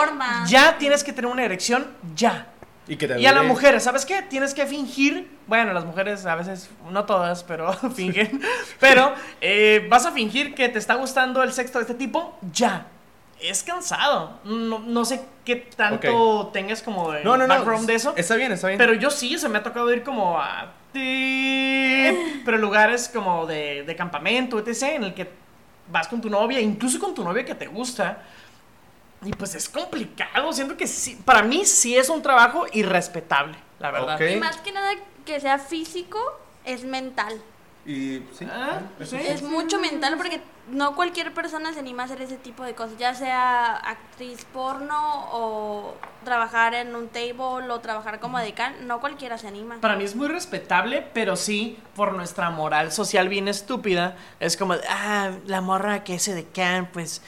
Ya tienes que tener una erección, ya. Y, que Y a las mujeres, ¿sabes qué? Tienes que fingir. Bueno, las mujeres a veces, no todas, pero *laughs* fingen. Pero eh, vas a fingir que te está gustando el sexo de este tipo, ya. Es cansado. No, no sé qué tanto tengas como de No, no, no. background de eso. Está bien, está bien. Pero yo sí, se me ha tocado ir como a... ti- Pero lugares como de, de campamento, etc. En el que vas con tu novia, incluso con tu novia que te gusta. Y pues es complicado. Siento que sí, para mí sí es un trabajo irrespetable, la verdad. Y más que nada que sea físico, es mental. Y sí. Ah, sí. Es mucho mental porque no cualquier persona se anima a hacer ese tipo de cosas, ya sea actriz porno o trabajar en un table o trabajar como decán, no cualquiera se anima. Para mí es muy respetable, pero sí, por nuestra moral social bien estúpida, es como, ah, la morra que ese de can, pues,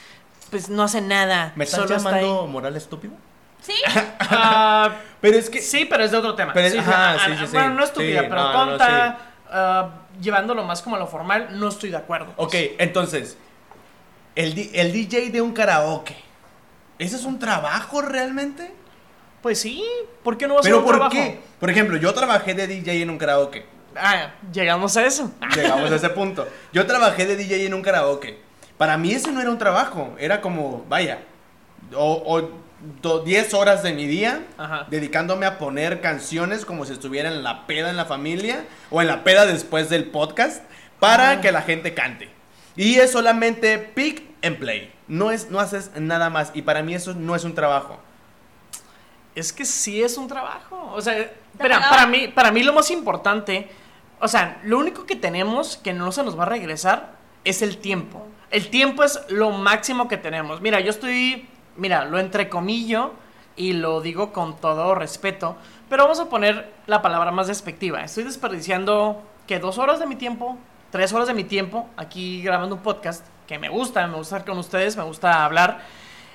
pues no hace nada. ¿Me estás solo llamando ahí". moral estúpido? Sí, *laughs* Ah, Pero es que. sí, pero es de otro tema. Pero es- Sí, ajá, ah, sí, ah, sí, sí. Bueno, no estúpida, Sí, pero no, tonta, llevándolo más como a lo formal, no estoy de acuerdo. pues. Ok, entonces. El, el DJ de un karaoke. ¿Ese es un trabajo realmente? Pues sí, ¿por qué no va a ser ¿Pero un por trabajo? qué? Por ejemplo, yo trabajé de DJ en un karaoke. Ah, llegamos a eso. *laughs* Llegamos a ese punto. Yo trabajé de DJ en un karaoke. Para mí ese no era un trabajo. Era como, vaya, o, 10 horas de mi día Ajá. dedicándome a poner canciones como si estuviera en la peda en la familia o en la peda después del podcast para Ah. que la gente cante. Y es solamente pick and play. No, es, no haces nada más. Y para mí eso no es un trabajo. Es que sí es un trabajo. O sea, espera, para mí, para mí lo más importante, o sea, lo único que tenemos que no se nos va a regresar es el tiempo. El tiempo es lo máximo que tenemos. Mira, yo estoy, mira, lo entrecomillo y lo digo con todo respeto, pero vamos a poner la palabra más despectiva. Estoy desperdiciando que dos horas de mi tiempo, tres horas de mi tiempo aquí grabando un podcast que me gusta, me gusta estar con ustedes, me gusta hablar.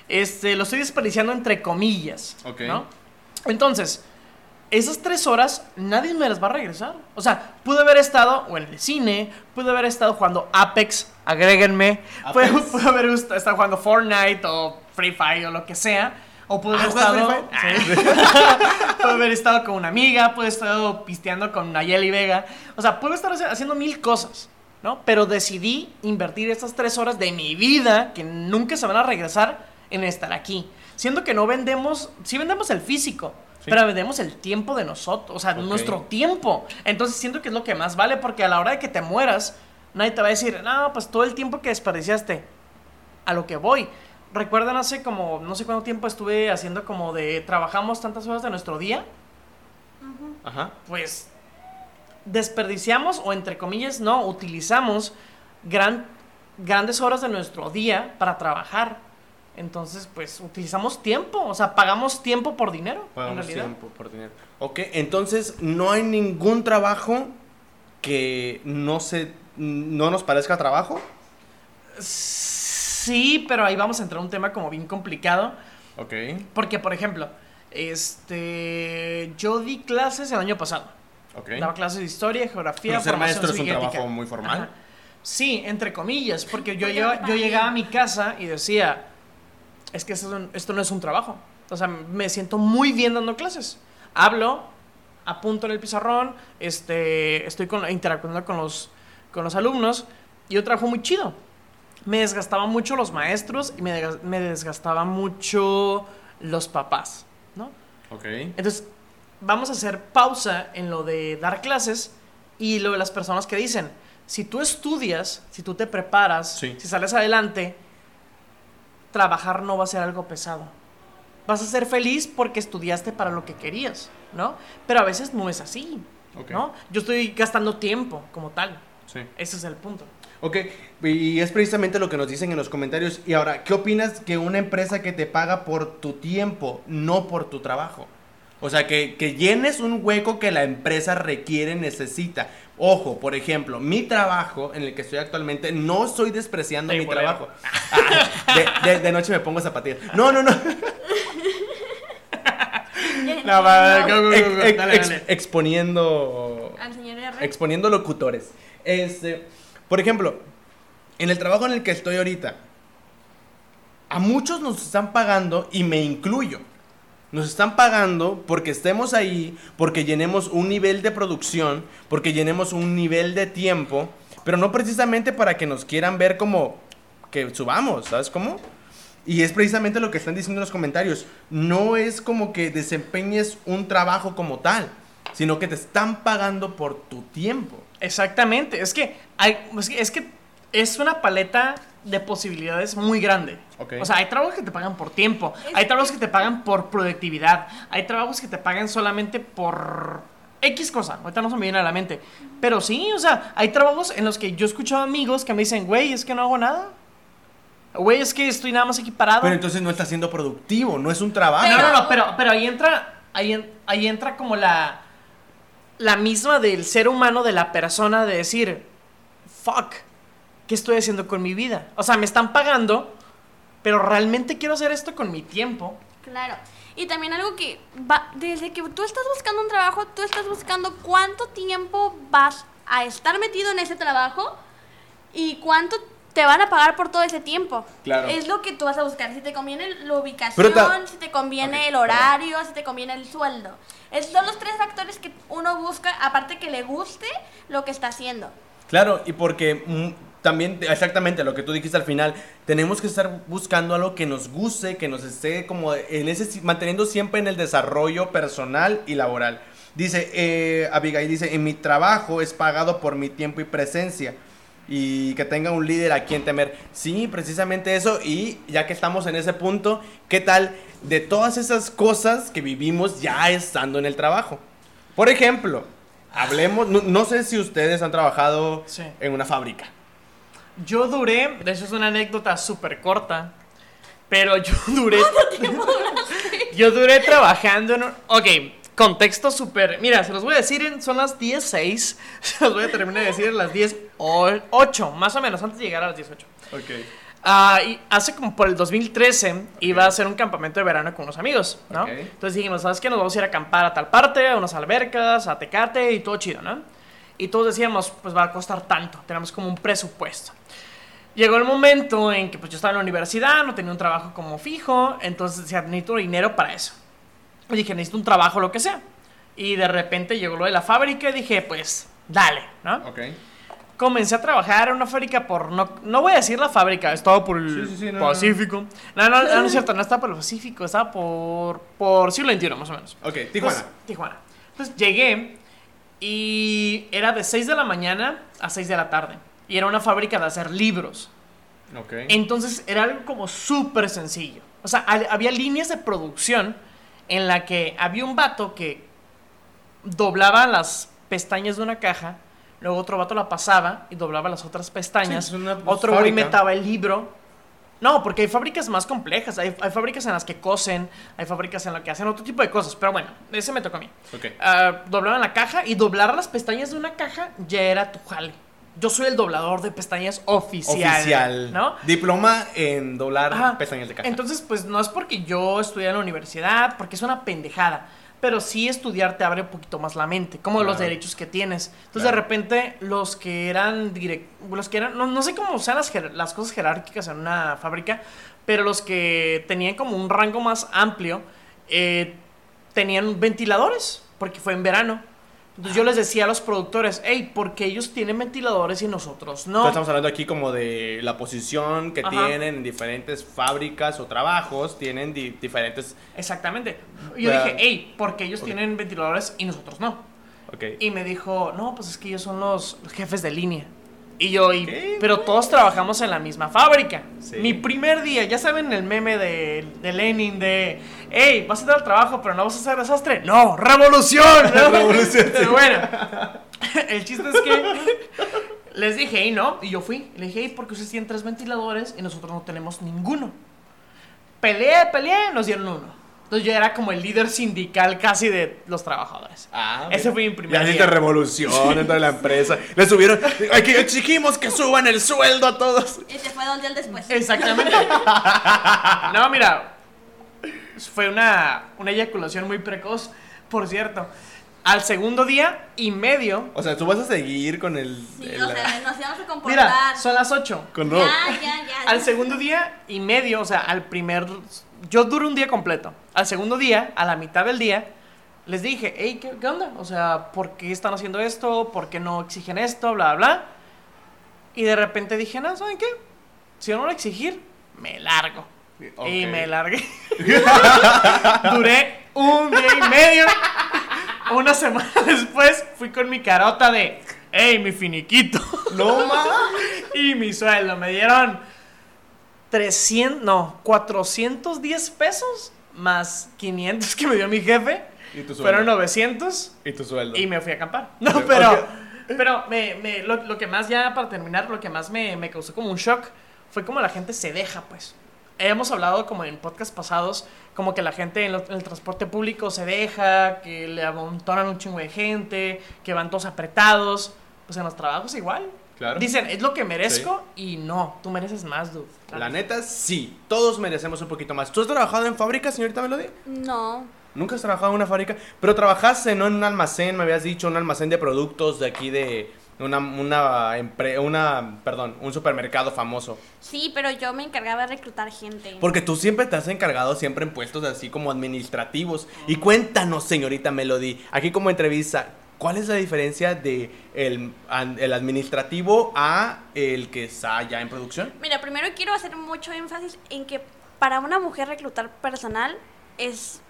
Este, lo estoy desperdiciando entre comillas. Ok. ¿no? Entonces, esas tres horas nadie me las va a regresar. O sea, pude haber estado o en el cine, pude haber estado jugando Apex, agréguenme. Pude, Apex. pude haber estado jugando Fortnite o Free Fire o lo que sea. O pude haber Ah, ¿juegas estado. Free Sí. *laughs* pude haber estado con una amiga, pude haber estado pisteando con Nayeli Vega. O sea, pude estar haci- haciendo mil cosas. ¿no? Pero decidí invertir estas tres horas de mi vida, que nunca se van a regresar, en estar aquí. Siendo que no vendemos, sí vendemos el físico, pero vendemos el tiempo de nosotros, o sea, nuestro tiempo. Entonces siento que es lo que más vale porque a la hora de que te mueras, nadie te va a decir, no, pues todo el tiempo que desperdiciaste, a lo que voy. Recuerdan hace como, no sé cuánto tiempo estuve haciendo como de, trabajamos tantas horas de nuestro día, Ajá. pues desperdiciamos o entre comillas no utilizamos gran, grandes horas de nuestro día para trabajar. Entonces, pues utilizamos tiempo, o sea, pagamos tiempo por dinero, Pagamos tiempo por dinero. Ok, entonces no hay ningún trabajo que no se no nos parezca trabajo. Sí, pero ahí vamos a entrar a un tema como bien complicado, Ok. porque por ejemplo, este yo di clases el año pasado. Ok. Daba clases de historia, geografía, Pero ser maestro es un trabajo muy formal. Ajá. Sí, entre comillas, porque yo, yo pagan llegaba a mi casa y decía, es que esto, es un- esto no es un trabajo. O sea, me siento muy bien dando clases. Hablo, apunto en el pizarrón, este, estoy con, interactuando con los, con los alumnos y yo trabajo muy chido. Me desgastaba mucho los maestros y me, me desgastaba mucho los papás, ¿no? Ok. Entonces, vamos a hacer pausa en lo de dar clases y lo de las personas que dicen, si tú estudias, si tú te preparas, Sí. si sales adelante, trabajar no va a ser algo pesado. Vas a ser feliz porque estudiaste para lo que querías, ¿no? Pero a veces no es así, Ok. ¿no? Yo estoy gastando tiempo como tal. Sí. Ese es el punto. Ok, y es precisamente lo que nos dicen en los comentarios. Y ahora, ¿qué opinas que una empresa que te paga por tu tiempo, no por tu trabajo? O sea, que, que llenes un hueco que la empresa requiere, necesita. Ojo, por ejemplo, mi trabajo en el que estoy actualmente, no estoy despreciando Sí, mi bolero. trabajo. Ah, de, de- de noche me pongo zapatillas. No, no, no. *laughs* No, va, Ex- ex- ex- exponiendo Al señor R. exponiendo locutores. Este, por ejemplo, en el trabajo en el que estoy ahorita, a muchos nos están pagando y me incluyo. Nos están pagando porque estemos ahí, porque llenemos un nivel de producción, porque llenemos un nivel de tiempo, pero no precisamente para que nos quieran ver como que subamos, ¿sabes cómo? Y es precisamente lo que están diciendo en los comentarios. No es como que desempeñes un trabajo como tal, sino que te están pagando por tu tiempo. Exactamente, es que hay, es que, es una paleta de posibilidades muy grande. Ok. O sea, hay trabajos que te pagan por tiempo, Es hay trabajos que te pagan por productividad, hay trabajos que te pagan solamente por X cosa, ahorita no se me viene a la mente. Pero sí, o sea, hay trabajos en los que yo he escuchado amigos que me dicen, güey, es que no hago nada. Güey, es que estoy nada más aquí parado. Pero entonces no estás siendo productivo, no es un trabajo. No, no, no, pero, pero ahí entra, ahí, ahí entra como la, la misma del ser humano, de la persona, de decir, fuck, ¿qué estoy haciendo con mi vida? O sea, me están pagando, pero realmente quiero hacer esto con mi tiempo. Claro. Y también algo que va, desde que tú estás buscando un trabajo, tú estás buscando cuánto tiempo vas a estar metido en ese trabajo y cuánto te van a pagar por todo ese tiempo. Claro. Es lo que tú vas a buscar. Si te conviene la ubicación, ta- si te conviene el horario, si te conviene el sueldo. Esos son los tres factores que uno busca, aparte que le guste lo que está haciendo. Claro, y porque mm, también, exactamente lo que tú dijiste al final, tenemos que estar buscando algo que nos guste, que nos esté como en ese, manteniendo siempre en el desarrollo personal y laboral. Dice, eh, Abigail dice, en mi trabajo es pagado por mi tiempo y presencia. Y que tenga un líder a quien temer. Sí, precisamente eso. Y ya que estamos en ese punto, ¿qué tal de todas esas cosas que vivimos ya estando en el trabajo? Por ejemplo, hablemos, no, no sé si ustedes han trabajado Sí. en una fábrica. Yo duré, de hecho es una anécdota súper corta, pero yo *laughs* duré... yo duré trabajando en un... Ok, contexto súper... Mira, se los voy a decir, en- son las 10.06, *laughs* se los voy a terminar de decir a las 10.08, más o menos, antes de llegar a las 18. Ok. Ah, y hace como por el 2013 iba a hacer un campamento de verano con unos amigos, ¿no? Ok. Entonces dijimos, ¿sabes qué? Nos vamos a ir a acampar a tal parte, a unas albercas, a Tecate y todo chido, ¿no? Y todos decíamos, pues va a costar tanto, tenemos como un presupuesto. Llegó el momento en que pues yo estaba en la universidad, no tenía un trabajo como fijo, entonces decía, necesito dinero para eso. Y dije, necesito un trabajo, lo que sea. Y de repente llegó lo de la fábrica y dije, pues, dale, ¿no? Ok. comencé a trabajar en una fábrica por. No, no voy a decir la fábrica, estaba por el Sí, sí, sí, no, Pacífico. No no. no, no es *laughs* cierto, no estaba por el Pacífico, estaba por. por siglo XXI, más o menos. Ok, Tijuana. Entonces, Tijuana. Entonces llegué y era de 6 de la mañana a 6 de la tarde. Y era una fábrica de hacer libros. ok. Entonces era algo como súper sencillo. O sea, ha- había líneas de producción en la que había un vato que doblaba las pestañas de una caja, luego otro vato la pasaba y doblaba las otras pestañas, Sí, otro güey metaba el libro. No, porque hay fábricas más complejas, hay, hay fábricas en las que cosen, hay fábricas en las que hacen otro tipo de cosas, pero bueno, ese me tocó a mí. Ah, doblaban la caja y doblar las pestañas de una caja ya era tu jale. Yo soy el doblador de pestañas oficial. Oficial. ¿No? Diploma en doblar Ajá. pestañas de caja. Entonces, pues no es porque yo estudié en la universidad, porque es una pendejada. Pero sí estudiar te abre un poquito más la mente, como los derechos que tienes. Entonces, Claro. de repente, los que eran direct, los que eran, no, no sé cómo sean las cosas jerárquicas en una fábrica, pero los que tenían como un rango más amplio, eh, tenían ventiladores, porque fue en verano. Entonces yo les decía a los productores, hey, porque ellos tienen ventiladores y nosotros no? Entonces, estamos hablando aquí como de la posición que Ajá. tienen en diferentes fábricas o trabajos, tienen di- diferentes... Exactamente. Yo dije, hey, porque ellos tienen ventiladores y nosotros no. Y me dijo, no, pues es que ellos son los jefes de línea. Y yo, y, pero todos trabajamos en la misma fábrica. Sí. Mi primer día, ya saben el meme de, de Lenin de, hey, vas a entrar al trabajo, pero no vas a hacer desastre. No, revolución. ¿no? *laughs* Revolución. Pero bueno, *laughs* el chiste es que les dije, hey, no, y yo fui. Le dije, hey, porque ustedes tienen tres ventiladores y nosotros no tenemos ninguno. Peleé, peleé, nos dieron uno. Entonces yo era como el líder sindical casi de los trabajadores. Ah, Ese mira. fue mi primer Ya hiciste revolución dentro de la empresa. Le subieron... Aquí exigimos que suban el sueldo a todos. Y se fue dos días después. Exactamente. No, mira. Fue una, una eyaculación muy precoz, por cierto. Al segundo día y medio. O sea, tú vas a seguir con el... Sí, el- o sea, nos íbamos a comportar. Mira, son las 8. con Rob. Ya, ya, ya. Al segundo día y medio, o sea, al primer. Yo duro un día completo. Al segundo día, a la mitad del día, les dije, hey, ¿qué, qué onda? O sea, ¿por qué están haciendo esto? ¿Por qué no exigen esto? Bla, bla. Y de repente dije, no, ¿saben qué? Si no lo exigir, me largo. Y Ok. me largué. *laughs* Duré un día y medio. Una semana *laughs* después fui con mi carota de, hey, mi finiquito. No, ma. Y mi sueldo, me dieron 300, no, 410 pesos más 500 *laughs* que me dio mi jefe. Y tu sueldo. Fueron 900 Y tu sueldo. y me fui a acampar. No, pero, pero me, me- lo, lo que más ya, para terminar, lo que más me, me causó como un shock fue como la gente se deja, pues. Hemos hablado como en podcast pasados, como que la gente en, lo- en el transporte público se deja, que le amontonan un chingo de gente, que van todos apretados. Pues en los trabajos igual. Claro. Dicen, es lo que merezco y no, tú mereces más, dude. La neta, sí. Todos merecemos un poquito más. ¿Tú has trabajado en fábrica, señorita Melody? No. Nunca has trabajado en una fábrica, pero trabajaste ¿no? en un almacén, me habías dicho, un almacén de productos de aquí de una, una, empre- una, perdón, un supermercado famoso. Sí, pero yo me encargaba de reclutar gente. Porque tú siempre te has encargado siempre en puestos así como administrativos. Y cuéntanos, señorita Melody, aquí como entrevista, ¿cuál es la diferencia de el, el administrativo a el que está ya en producción? Mira, primero quiero hacer mucho énfasis en que para una mujer reclutar personal es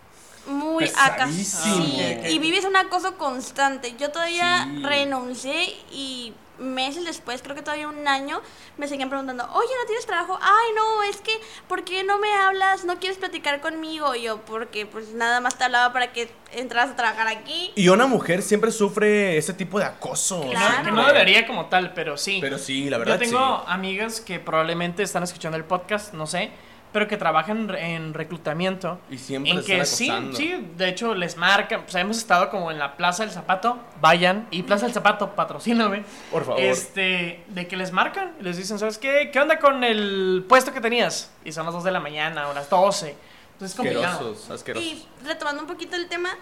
muy. Pesadísimo. Sí, y vives un acoso constante. Yo todavía Sí. renuncié y meses después, creo que todavía un año, me seguían preguntando, oye, ¿no tienes trabajo? Ay, no, es que, ¿por qué no me hablas? ¿No quieres platicar conmigo? Y yo, porque pues nada más te hablaba para que entras a trabajar aquí. Y una mujer siempre sufre ese tipo de acoso. No- Claro. Que no debería como tal, pero sí. Pero sí, la verdad Yo tengo sí. amigas que probablemente están escuchando el podcast, no sé, pero que trabajan en reclutamiento. Y siempre en les que están sí, sí, de hecho les marcan, pues hemos estado como en la Plaza del Zapato, vayan, y Plaza del Zapato, patrocíname. Por favor. Este, de que les marcan y les dicen, ¿sabes qué? ¿Qué onda con el puesto que tenías? Y son las 2 de la mañana o las 12. Entonces es complicado. Asquerosos, asquerosos. Y retomando un poquito el tema,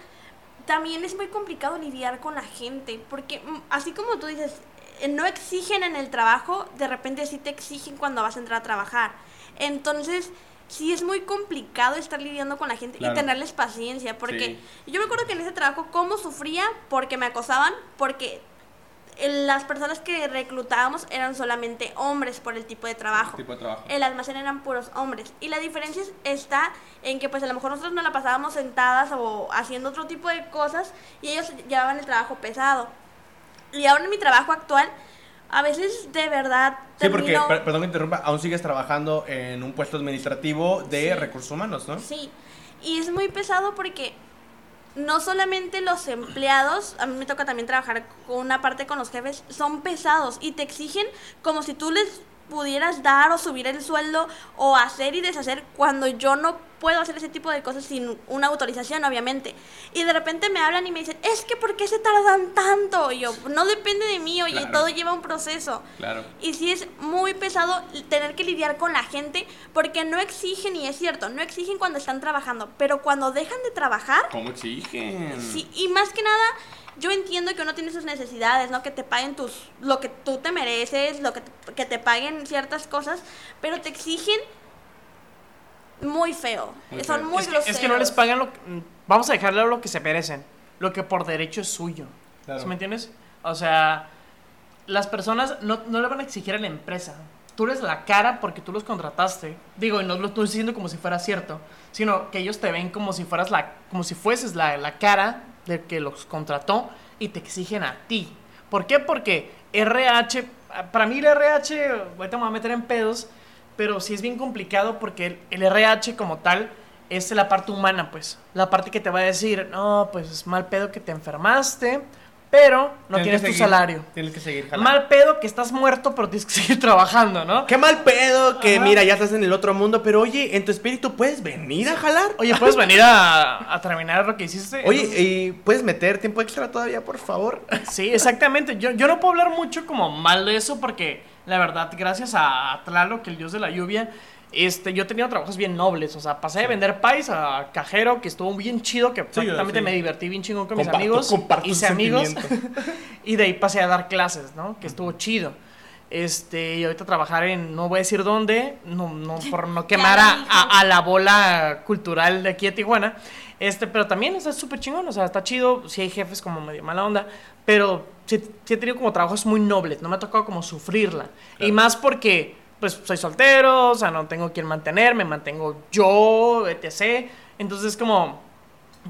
también es muy complicado lidiar con la gente, porque mm, así como tú dices, eh, no exigen en el trabajo, de repente sí te exigen cuando vas a entrar a trabajar. Entonces, sí es muy complicado estar lidiando con la gente Claro. y tenerles paciencia, porque Sí. yo me acuerdo que en ese trabajo, cómo sufría porque me acosaban, porque las personas que reclutábamos eran solamente hombres por el tipo de trabajo. Tipo de trabajo. El almacén eran puros hombres. Y la diferencia es- está en que pues a lo mejor nosotros nos la pasábamos sentadas o haciendo otro tipo de cosas y ellos llevaban el trabajo pesado. Y ahora en mi trabajo actual, a veces de verdad Sí, porque, termino- per- perdón que interrumpa, aún sigues trabajando en un puesto administrativo de Sí. recursos humanos, ¿no? Sí, y es muy pesado porque no solamente los empleados, a mí me toca también trabajar con una parte con los jefes, son pesados y te exigen como si tú les pudieras dar o subir el sueldo o hacer y deshacer cuando yo no puedo hacer ese tipo de cosas sin una autorización, obviamente. Y de repente me hablan y me dicen, es que ¿por qué se tardan tanto? Y yo, no depende de mí, oye, Claro. todo lleva un proceso. Claro. Y sí es muy pesado tener que lidiar con la gente porque no exigen, y es cierto, no exigen cuando están trabajando, pero cuando dejan de trabajar, ¿Cómo exigen? sí, y más que nada, yo entiendo que uno tiene sus necesidades, ¿no? Que te paguen tus, lo que tú te mereces, lo que te, que te paguen ciertas cosas, pero te exigen muy feo. Muy Son feo. muy es, que, groseros. es que no les pagan lo que- Vamos a dejarle lo que se merecen. Lo que por derecho es suyo. Claro. ¿Sí me entiendes? O sea, las personas no, no le van a exigir a la empresa. Tú eres la cara porque tú los contrataste. Digo, y no lo estoy diciendo como si fuera cierto, sino que ellos te ven como si fueras la, como si fueses la, la cara que los contrató y te exigen a ti. ¿Por qué? Porque RH, para mí el RH, ahorita me voy a meter en pedos, pero sí es bien complicado porque el, el RH como tal es la parte humana, pues. La parte que te va a decir, no, pues es mal pedo que te enfermaste, pero no tienes tu seguir- salario. Tienes que seguir jalando. Mal pedo que estás muerto, pero tienes que *laughs* seguir trabajando, ¿no? Qué mal pedo que, Ajá. mira, ya estás en el otro mundo, pero oye, en tu espíritu puedes venir a jalar. Oye, ¿puedes *laughs* venir a, a terminar lo que hiciste? Oye, Entonces- ¿y puedes meter tiempo extra todavía, por favor? *laughs* Sí, exactamente. Yo, yo no puedo hablar mucho como mal de eso porque la verdad, gracias a Tlaloc, el dios de la lluvia, este, yo he tenido trabajos bien nobles. O sea, pasé de vender pais a cajero, que estuvo bien chido, que prácticamente sí. me divertí bien chingón con mis amigos. comparto hice amigos. *laughs* y de ahí pasé a dar clases, ¿no? Que estuvo chido. Este, y ahorita trabajar en, no voy a decir dónde, no, no *laughs* por no quemar a, a- a la bola cultural de aquí de Tijuana. Este, pero también está súper chingón, o sea, está chido. Sí hay jefes como medio mala onda, pero sí, sí he tenido como trabajos muy nobles, no me ha tocado como sufrirla. Y más porque, pues, soy soltero, o sea, no tengo quien mantener, me mantengo yo, etc. Entonces, como,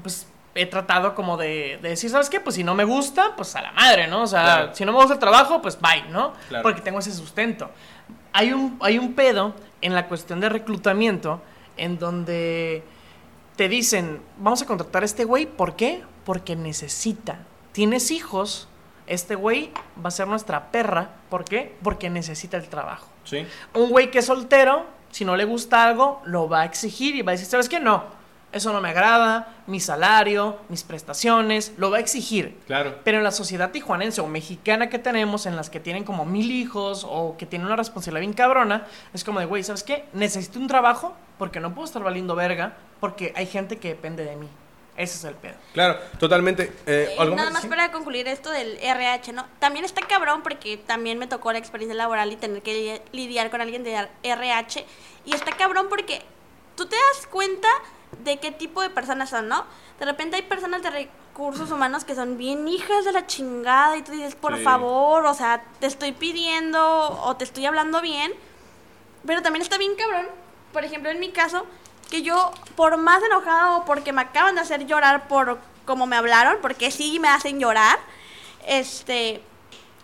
pues, he tratado como de, de decir, ¿sabes qué? Pues si no me gusta, pues a la madre, ¿no? O sea, Claro. si no me gusta el trabajo, pues bye, ¿no? Claro. Porque tengo ese sustento. Hay un, hay un pedo en la cuestión de reclutamiento en donde te dicen, vamos a contratar a este güey, ¿por qué? Porque necesita. Tienes hijos, este güey va a ser nuestra perra, ¿por qué? Porque necesita el trabajo. Sí. Un güey que es soltero, si no le gusta algo, lo va a exigir y va a decir, ¿sabes qué? No, eso no me agrada, mi salario, mis prestaciones, lo va a exigir. Claro. Pero en la sociedad tijuanense o mexicana que tenemos, en las que tienen como mil hijos o que tienen una responsabilidad bien cabrona, es como de, güey, ¿sabes qué? Necesito un trabajo porque no puedo estar valiendo verga porque hay gente que depende de mí. Ese es el pedo. Claro, totalmente. Eh, Eh, ¿algo nada más para concluir esto del RH, ¿no? También está cabrón porque también me tocó la experiencia laboral y tener que li- lidiar con alguien de RH. Y está cabrón porque tú te das cuenta de qué tipo de personas son, ¿no? De repente hay personas de recursos humanos que son bien hijas de la chingada y tú dices, por Sí. favor, o sea, te estoy pidiendo o te estoy hablando bien. Pero también está bien cabrón, por ejemplo, en mi caso, que yo, por más enojada o porque me acaban de hacer llorar por cómo me hablaron, porque sí me hacen llorar, este,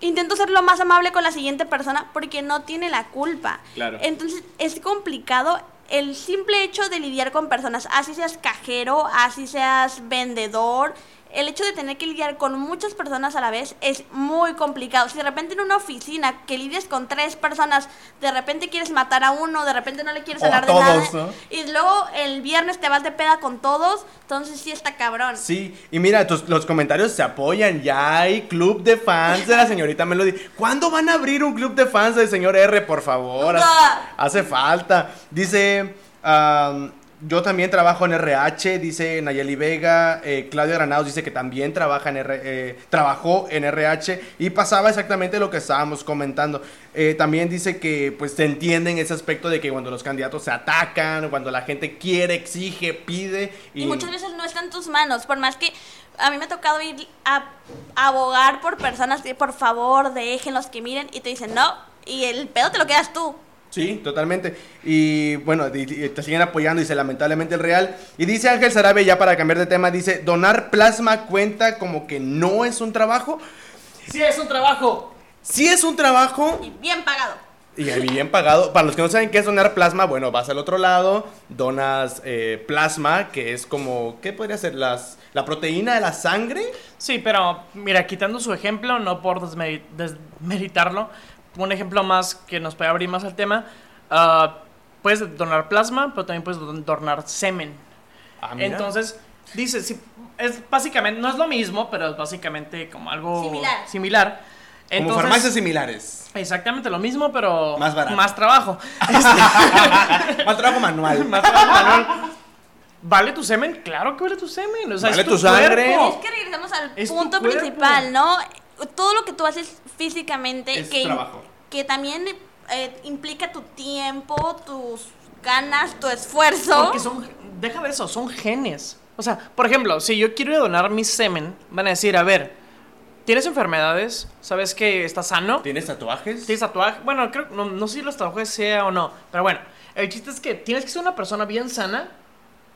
intento ser lo más amable con la siguiente persona porque no tiene la culpa. Claro. Entonces es complicado el simple hecho de lidiar con personas, así seas cajero, así seas vendedor. El hecho de tener que lidiar con muchas personas a la vez es muy complicado. Si de repente en una oficina que lidias con tres personas, de repente quieres matar a uno, de repente no le quieres O hablar de todos, nada, ¿no? y luego el viernes te vas de peda con todos, entonces sí está cabrón. Sí, y mira, tus- los comentarios se apoyan. Ya hay club de fans de la *laughs* señorita Melody. ¿Cuándo van a abrir un club de fans del señor R, por favor? Hace, hace falta. Dice, am, yo también trabajo en RH, dice Nayeli Vega. eh, Claudia Granados dice que también trabaja en R, eh, trabajó en RH y pasaba exactamente lo que estábamos comentando. Eh, también dice que pues se entiende en ese aspecto de que cuando los candidatos se atacan, cuando la gente quiere, exige, pide. Y muchas veces no está en tus manos, por más que a mí me ha tocado ir a, abogar por personas por favor déjenlos que miren y te dicen no y el pedo te lo quedas tú. Sí, totalmente. Y bueno, y- y te siguen apoyando, dice lamentablemente el real. Y dice Ángel Sarabe, ya para cambiar de tema, dice, donar plasma cuenta como que no es un trabajo. Sí, es un trabajo. Sí es un trabajo Y bien pagado. y bien pagado. Para los que no saben qué es donar plasma, bueno, vas al otro lado, donas eh, plasma, que es como, ¿qué podría ser? Las, la proteína de la sangre. Sí, pero mira, quitando su ejemplo, no por desmeri- desmeritarlo, un ejemplo más que nos puede abrir más el tema, ah, puedes donar plasma, pero también puedes don- donar semen. Ah, mira. Entonces, dice, sí, es básicamente, no es lo mismo, pero es básicamente como algo Similar. similar. como Entonces, farmacias similares. Exactamente lo mismo, pero Más barato. Más trabajo. *laughs* *laughs* Más trabajo manual. más trabajo manual. ¿Vale tu semen? Claro que vale tu semen. O sea, Vale es tu sangre. cuerpo. Es que regresamos al Es punto principal, ¿no? Todo lo que tú haces físicamente Es que, trabajo. que también eh, implica tu tiempo, tus ganas, tu esfuerzo. Porque son, deja de eso, son genes. O sea, por ejemplo, si yo quiero donar mi semen, van a decir, a ver, ¿tienes enfermedades? ¿Sabes que estás sano? ¿Tienes tatuajes? ¿Tienes tatuaje? Bueno, creo, no, no sé si los tatuajes sea o no, pero bueno, el chiste es que tienes que ser una persona bien sana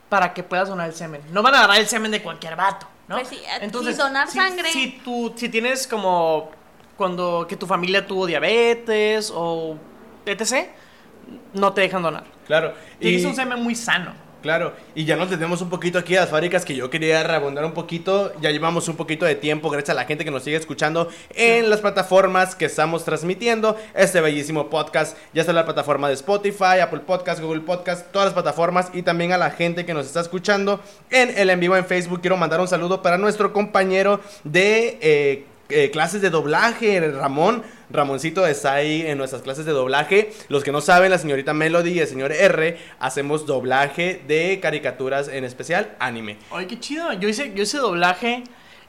para que puedas donar el semen. No van a donar el semen de cualquier vato, ¿no? Pues sí, eh, si donar si- sangre- Si, tú, si tienes como cuando que tu familia tuvo diabetes o etc., no te dejan donar. Claro. Tienes Y- un semen muy sano. Claro, y ya nos detenemos un poquito aquí a las fábricas que yo quería rebondar un poquito. Ya llevamos un poquito de tiempo, gracias a la gente que nos sigue escuchando en las plataformas que estamos transmitiendo este bellísimo podcast. Ya está la plataforma de Spotify, Apple Podcast, Google Podcast, todas las plataformas y también a la gente que nos está escuchando en el en vivo en Facebook. Quiero mandar un saludo para nuestro compañero de eh, eh, clases de doblaje, Ramón. Ramoncito está ahí en nuestras clases de doblaje. Los que no saben, la señorita Melody y el señor R hacemos doblaje de caricaturas, en especial anime. Ay, qué chido. Yo hice, yo hice doblaje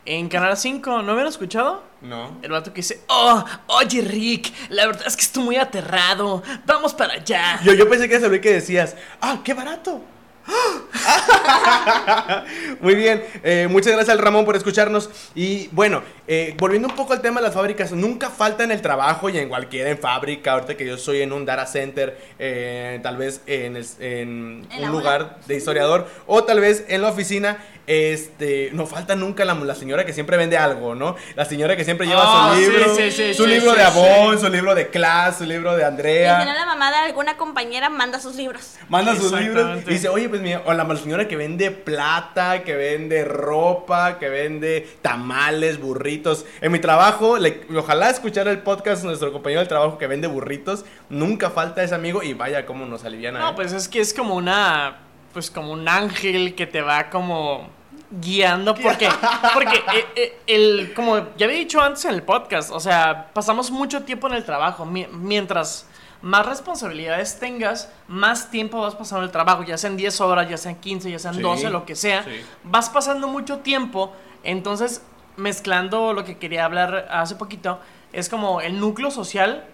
en Canal 5. ¿No habían escuchado? No. El vato que dice, oh, oye Rick, la verdad es que estoy muy aterrado. Vamos para allá. Yo, yo pensé que era que decías, ah, qué barato. *laughs* Muy bien, eh, muchas gracias al Ramón por escucharnos. Y bueno, eh, volviendo un poco al tema de las fábricas, nunca falta en el trabajo y en cualquiera en fábrica. Ahorita que yo soy en un data center, eh, tal vez en, el- un lugar de historiador o tal vez en la oficina. Este, no falta nunca la, la señora que siempre vende algo, ¿no? La señora que siempre lleva su sí, libro, sí, sí, su libro de. Avon, su libro de Class, su libro de Y Andrea. la mamá de alguna compañera manda sus libros. Manda sus libros y dice, oye, pues mira, o la señora que vende plata, que vende ropa, que vende tamales, burritos. En mi trabajo, le- ojalá escuchar el podcast nuestro compañero del trabajo que vende burritos. Nunca falta ese amigo y vaya cómo nos aliviana. ¿eh? No, pues es que es como una, pues como un ángel que te va como guiando *laughs* porque, porque eh, eh, el, como ya había dicho antes en el podcast, o sea, pasamos mucho tiempo en el trabajo, mi- mientras más responsabilidades tengas, más tiempo vas pasando el trabajo, ya sean 10 horas, ya sean 15, ya sean Sí, 12, lo que sea, sí. vas pasando mucho tiempo, entonces mezclando lo que quería hablar hace poquito, es como el núcleo social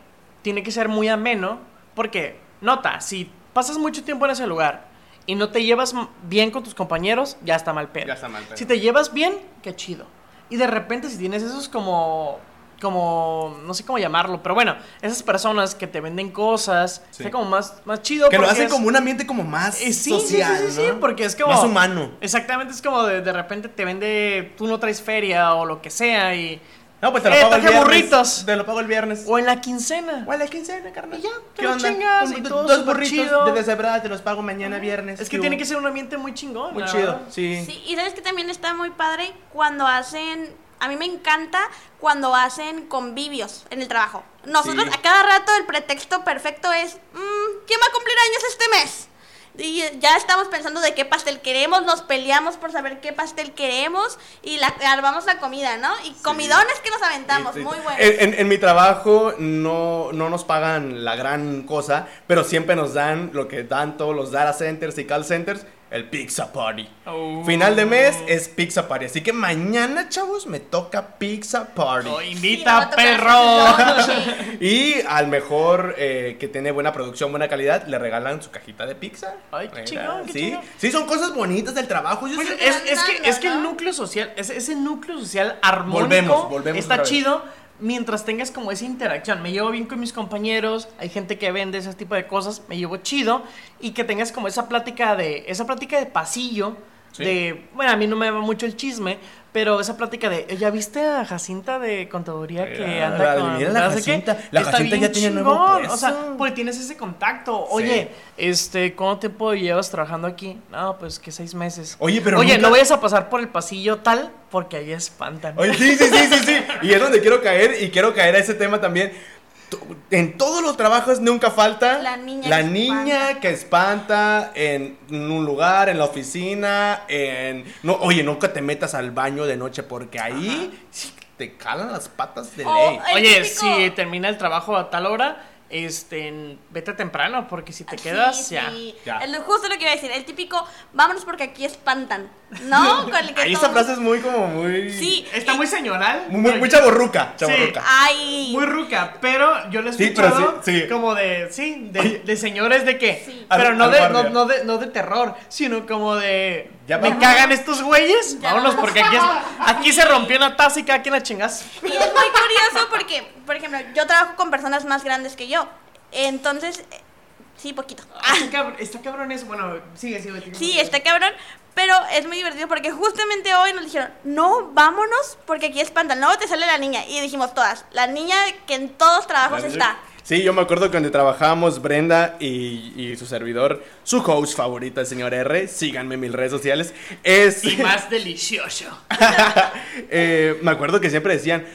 tiene que ser muy ameno, porque, nota, si pasas mucho tiempo en ese lugar y no te llevas bien con tus compañeros, ya está mal pedo. Ya está mal pedo. Si te llevas bien, qué chido. Y de repente si tienes esos como como no sé cómo llamarlo, pero bueno, esas personas que te venden cosas, Sí. está como más más chido que lo hacen es- como un ambiente como más eh, sí, social, sí, sí, sí, sí, ¿no? porque es como Más humano. Exactamente, es como de, de repente te vende, tú no traes feria o lo que sea y No, pues te lo Eh, pago el viernes. burritos. Te lo pago el viernes. o en la quincena. O a la quincena, carnal. Y ya, te ¿Qué lo onda? chingas y todo Dos burritos chido. de deshebrada te los pago mañana viernes. Es que ¿Qué tiene hubo? que ser un ambiente muy chingón. Muy chido, sí. Sí, y sabes que también está muy padre cuando hacen, a mí me encanta cuando hacen convivios en el trabajo. Nosotros Sí. a cada rato el pretexto perfecto es, "Mm, ¿quién va a cumplir años este mes? Y ya estamos pensando de qué pastel queremos, nos peleamos por saber qué pastel queremos y la, armamos la comida, ¿no? Y comidones que nos aventamos, Sí, sí. muy buenos. En, en- en mi trabajo no, no nos pagan la gran cosa, pero siempre nos dan lo que dan todos los data centers y call centers, el Pizza Party. Oh. Final de mes es Pizza Party. Así que mañana, chavos, me toca Pizza Party. Oh, Sí, invita, tocar perro. *laughs* Y al mejor eh, que tiene buena producción, buena calidad, le regalan su cajita de pizza. Ay, qué chingón, sí. Sí, son cosas bonitas del trabajo. Yo Pues es, es que, es que el núcleo social, ese, ese núcleo social armónico Volvemos, volvemos está vez. Mientras tengas como esa interacción. Me llevo bien con mis compañeros, hay gente que vende ese tipo de cosas, me llevo chido y que tengas como esa plática de esa plática de pasillo Sí. de, bueno, a mí no me va mucho el chisme, pero esa plática de, ¿ya viste a Jacinta de contaduría que Mira, anda la- con mira la? Jacinta, la Está Jacinta bien ya tiene nuevo. O sea, porque tienes ese contacto. Oye, este, ¿cuánto tiempo llevas trabajando aquí? No, pues que seis meses. Oye, pero Oye, nunca- no vayas a pasar por el pasillo tal porque ahí espantan. Oye, sí, sí, sí, sí, sí. Y es donde quiero caer y quiero caer a ese tema también. En todos los trabajos nunca falta La niña la que niña espanta. que espanta en un lugar, en la oficina, en no, oye, nunca te metas al baño de noche porque ahí sí te calan las patas de ley. Oye, típico- si termina el trabajo a tal hora, este, vete temprano porque si te quedas Sí, ya. sí. Ya. Es lo- justo lo que iba a decir. El típico, vámonos porque aquí espantan. ¿No? *laughs* Con el que Ahí esa todos- frase es muy como muy Sí. Está muy señoral. muy, muy, muy chavorruca, Sí. chavorruca. Ay. Muy ruca, pero yo le he escuchado sí, sí. como de, sí, de, señores de Sí. pero Al- no, al de, no de, no de terror, sino como de, Ya me vamos. cagan estos güeyes, Ya vámonos vamos. porque aquí, es- *laughs* aquí se rompió una taza y cada quien la chingas. Y es muy curioso porque, por ejemplo, yo trabajo con personas más grandes que yo. Entonces, eh, sí, poquito. Ah, está, cabrón, está cabrón eso, bueno, sigue, sigue. sigue. Sí, está cabrón. Pero es muy divertido porque justamente hoy nos dijeron, no, vámonos porque aquí espantan. Luego te sale la niña. Y dijimos todas, la niña que en todos trabajos está. Sí, yo me acuerdo cuando trabajábamos Brenda y, y su servidor, su host favorita, el señor R. Síganme en mis redes sociales. Es. Y más delicioso. *laughs* Eh, me acuerdo que siempre decían,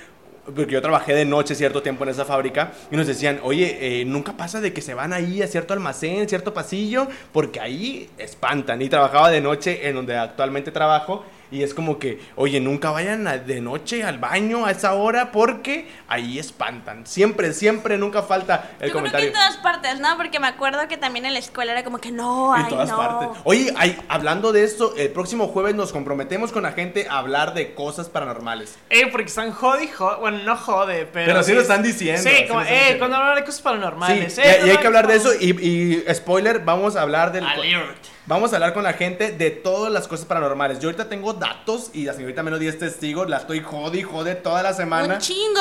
porque yo trabajé de noche cierto tiempo en esa fábrica, y nos decían, oye, eh, nunca pasa de que se van ahí a cierto almacén, cierto pasillo, porque ahí espantan. Y trabajaba de noche en donde actualmente trabajo. Y es como que, oye, nunca vayan a- de noche al baño a esa hora porque ahí espantan. Siempre, siempre, nunca falta el Yo creo que comentario. en todas partes, ¿no? Porque me acuerdo que también en la escuela era como que no, En ay, todas no. partes. Oye, hay- hablando de esto, el próximo jueves nos comprometemos con la gente a hablar de cosas paranormales. Eh, porque están jode jode, bueno, no jode, pero... Pero sí lo están diciendo, Sí, sí como, eh, diciendo. cuando hablan de cosas paranormales. Sí, eh, y, y hay que hablar de eso. Y, y spoiler, vamos a hablar del. Alert. Vamos a hablar con la gente de todas las cosas paranormales. Yo ahorita tengo datos y la señorita Melody es testigo. La estoy jode y jode toda la semana Un chingo.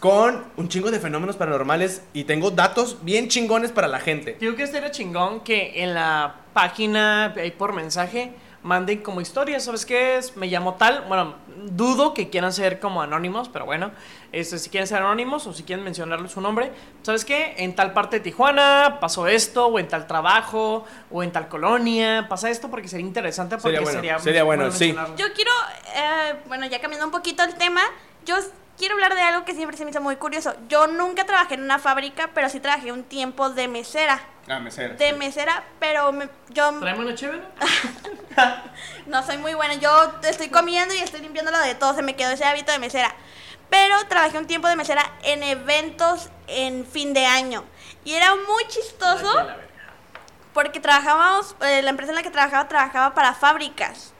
con un chingo de fenómenos paranormales. Y tengo datos bien chingones para la gente. Digo que estaría chingón que en la página, ahí por mensaje, manden como historias, ¿sabes qué es? Me llamo tal, bueno, dudo que quieran ser como anónimos, pero bueno, este, si quieren ser anónimos o si quieren mencionarle su nombre, ¿sabes qué? En tal parte de Tijuana pasó esto, o en tal trabajo, o en tal colonia, pasa esto porque sería interesante, porque Sería bueno, sería, sería bueno, sí. Yo quiero, eh, bueno, ya cambiando un poquito el tema, yo quiero hablar de algo que siempre se me hizo muy curioso. Yo nunca trabajé en una fábrica, pero sí trabajé un tiempo de mesera. Ah, mesera. De mesera, pero me- yo ¿Traemos una chévere? *laughs* no soy muy buena. Yo estoy comiendo y estoy limpiando lo de todo. Se me quedó ese hábito de mesera. Pero trabajé un tiempo de mesera en eventos en fin de año. Y era muy chistoso porque trabajábamos, eh, la empresa en la que trabajaba trabajaba para fábricas.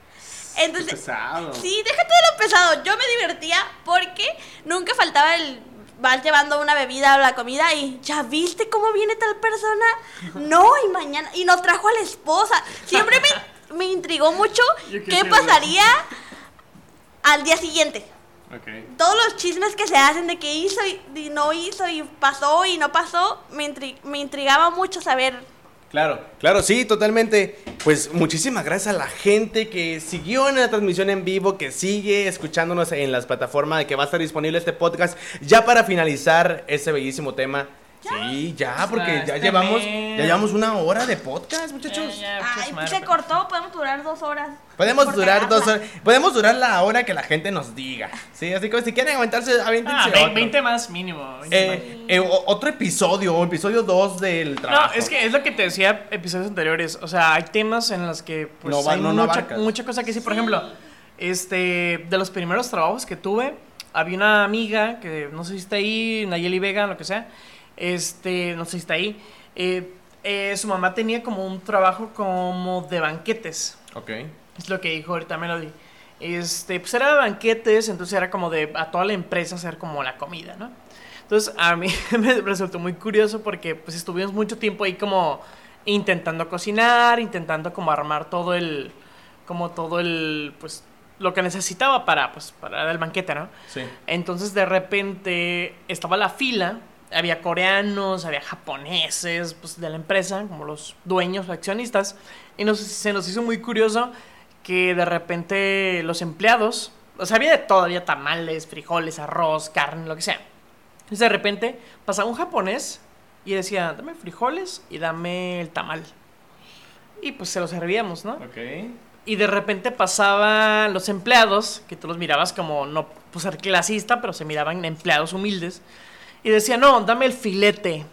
Entonces, pesado. Sí, déjate de lo pesado. Yo me divertía porque nunca faltaba el. Vas llevando una bebida o la comida y ya viste cómo viene tal persona. *laughs* No, y mañana. Y nos trajo a la esposa. Siempre me, me intrigó mucho *laughs* qué pasaría al día siguiente. Ok. Todos los chismes que se hacen de que hizo y, y no hizo y pasó y no pasó, me, intri- me intrigaba mucho saber Claro, claro, sí, totalmente. Pues muchísimas gracias a la gente que siguió en la transmisión en vivo, que sigue escuchándonos en las plataformas de que va a estar disponible este podcast. Ya para finalizar ese bellísimo tema. Sí, ya, porque ya Este llevamos, mes. ya llevamos una hora de podcast, muchachos. Ya, Ay, se cortó, podemos durar dos horas. Podemos durar dos horas, podemos durar la hora que la gente nos diga. Sí, así que si quieren aventarse, avéntense Ah, otro. 20 más mínimo. 20 más. Eh, eh, o- otro episodio, episodio 2 del No, trabajo. es que es lo que te decía episodios anteriores. O sea, hay temas en los que pues, No hay no- no mucha, mucha cosa que decir. Por ejemplo, este, de los primeros trabajos que tuve, había una amiga que no sé si está ahí, Nayeli Vega, lo que sea. Este, no sé si está ahí. eh, eh, su mamá tenía como un trabajo como de banquetes. Ok. Es lo que dijo ahorita Melody. Este, pues era de banquetes, entonces era como de a toda la empresa hacer como la comida, ¿no? Entonces a mí *laughs* me resultó muy curioso porque pues estuvimos mucho tiempo ahí como intentando cocinar, intentando como armar todo el, como todo el, pues lo que necesitaba para, pues, para el banquete, ¿no? Sí. Entonces de repente estaba la fila, había coreanos, había japoneses pues, de la empresa, como los dueños o accionistas, y nos, se nos hizo muy curioso que de repente los empleados, o sea, había de todo, había tamales, frijoles, arroz, carne, lo que sea. Entonces de repente pasaba un japonés y decía, dame frijoles y dame el tamal. Y pues se lo servíamos, ¿no? Ok. Y de repente pasaban los empleados, que tú los mirabas como, no por ser clasista, pero se miraban empleados humildes. Y decían, no, dame el filete,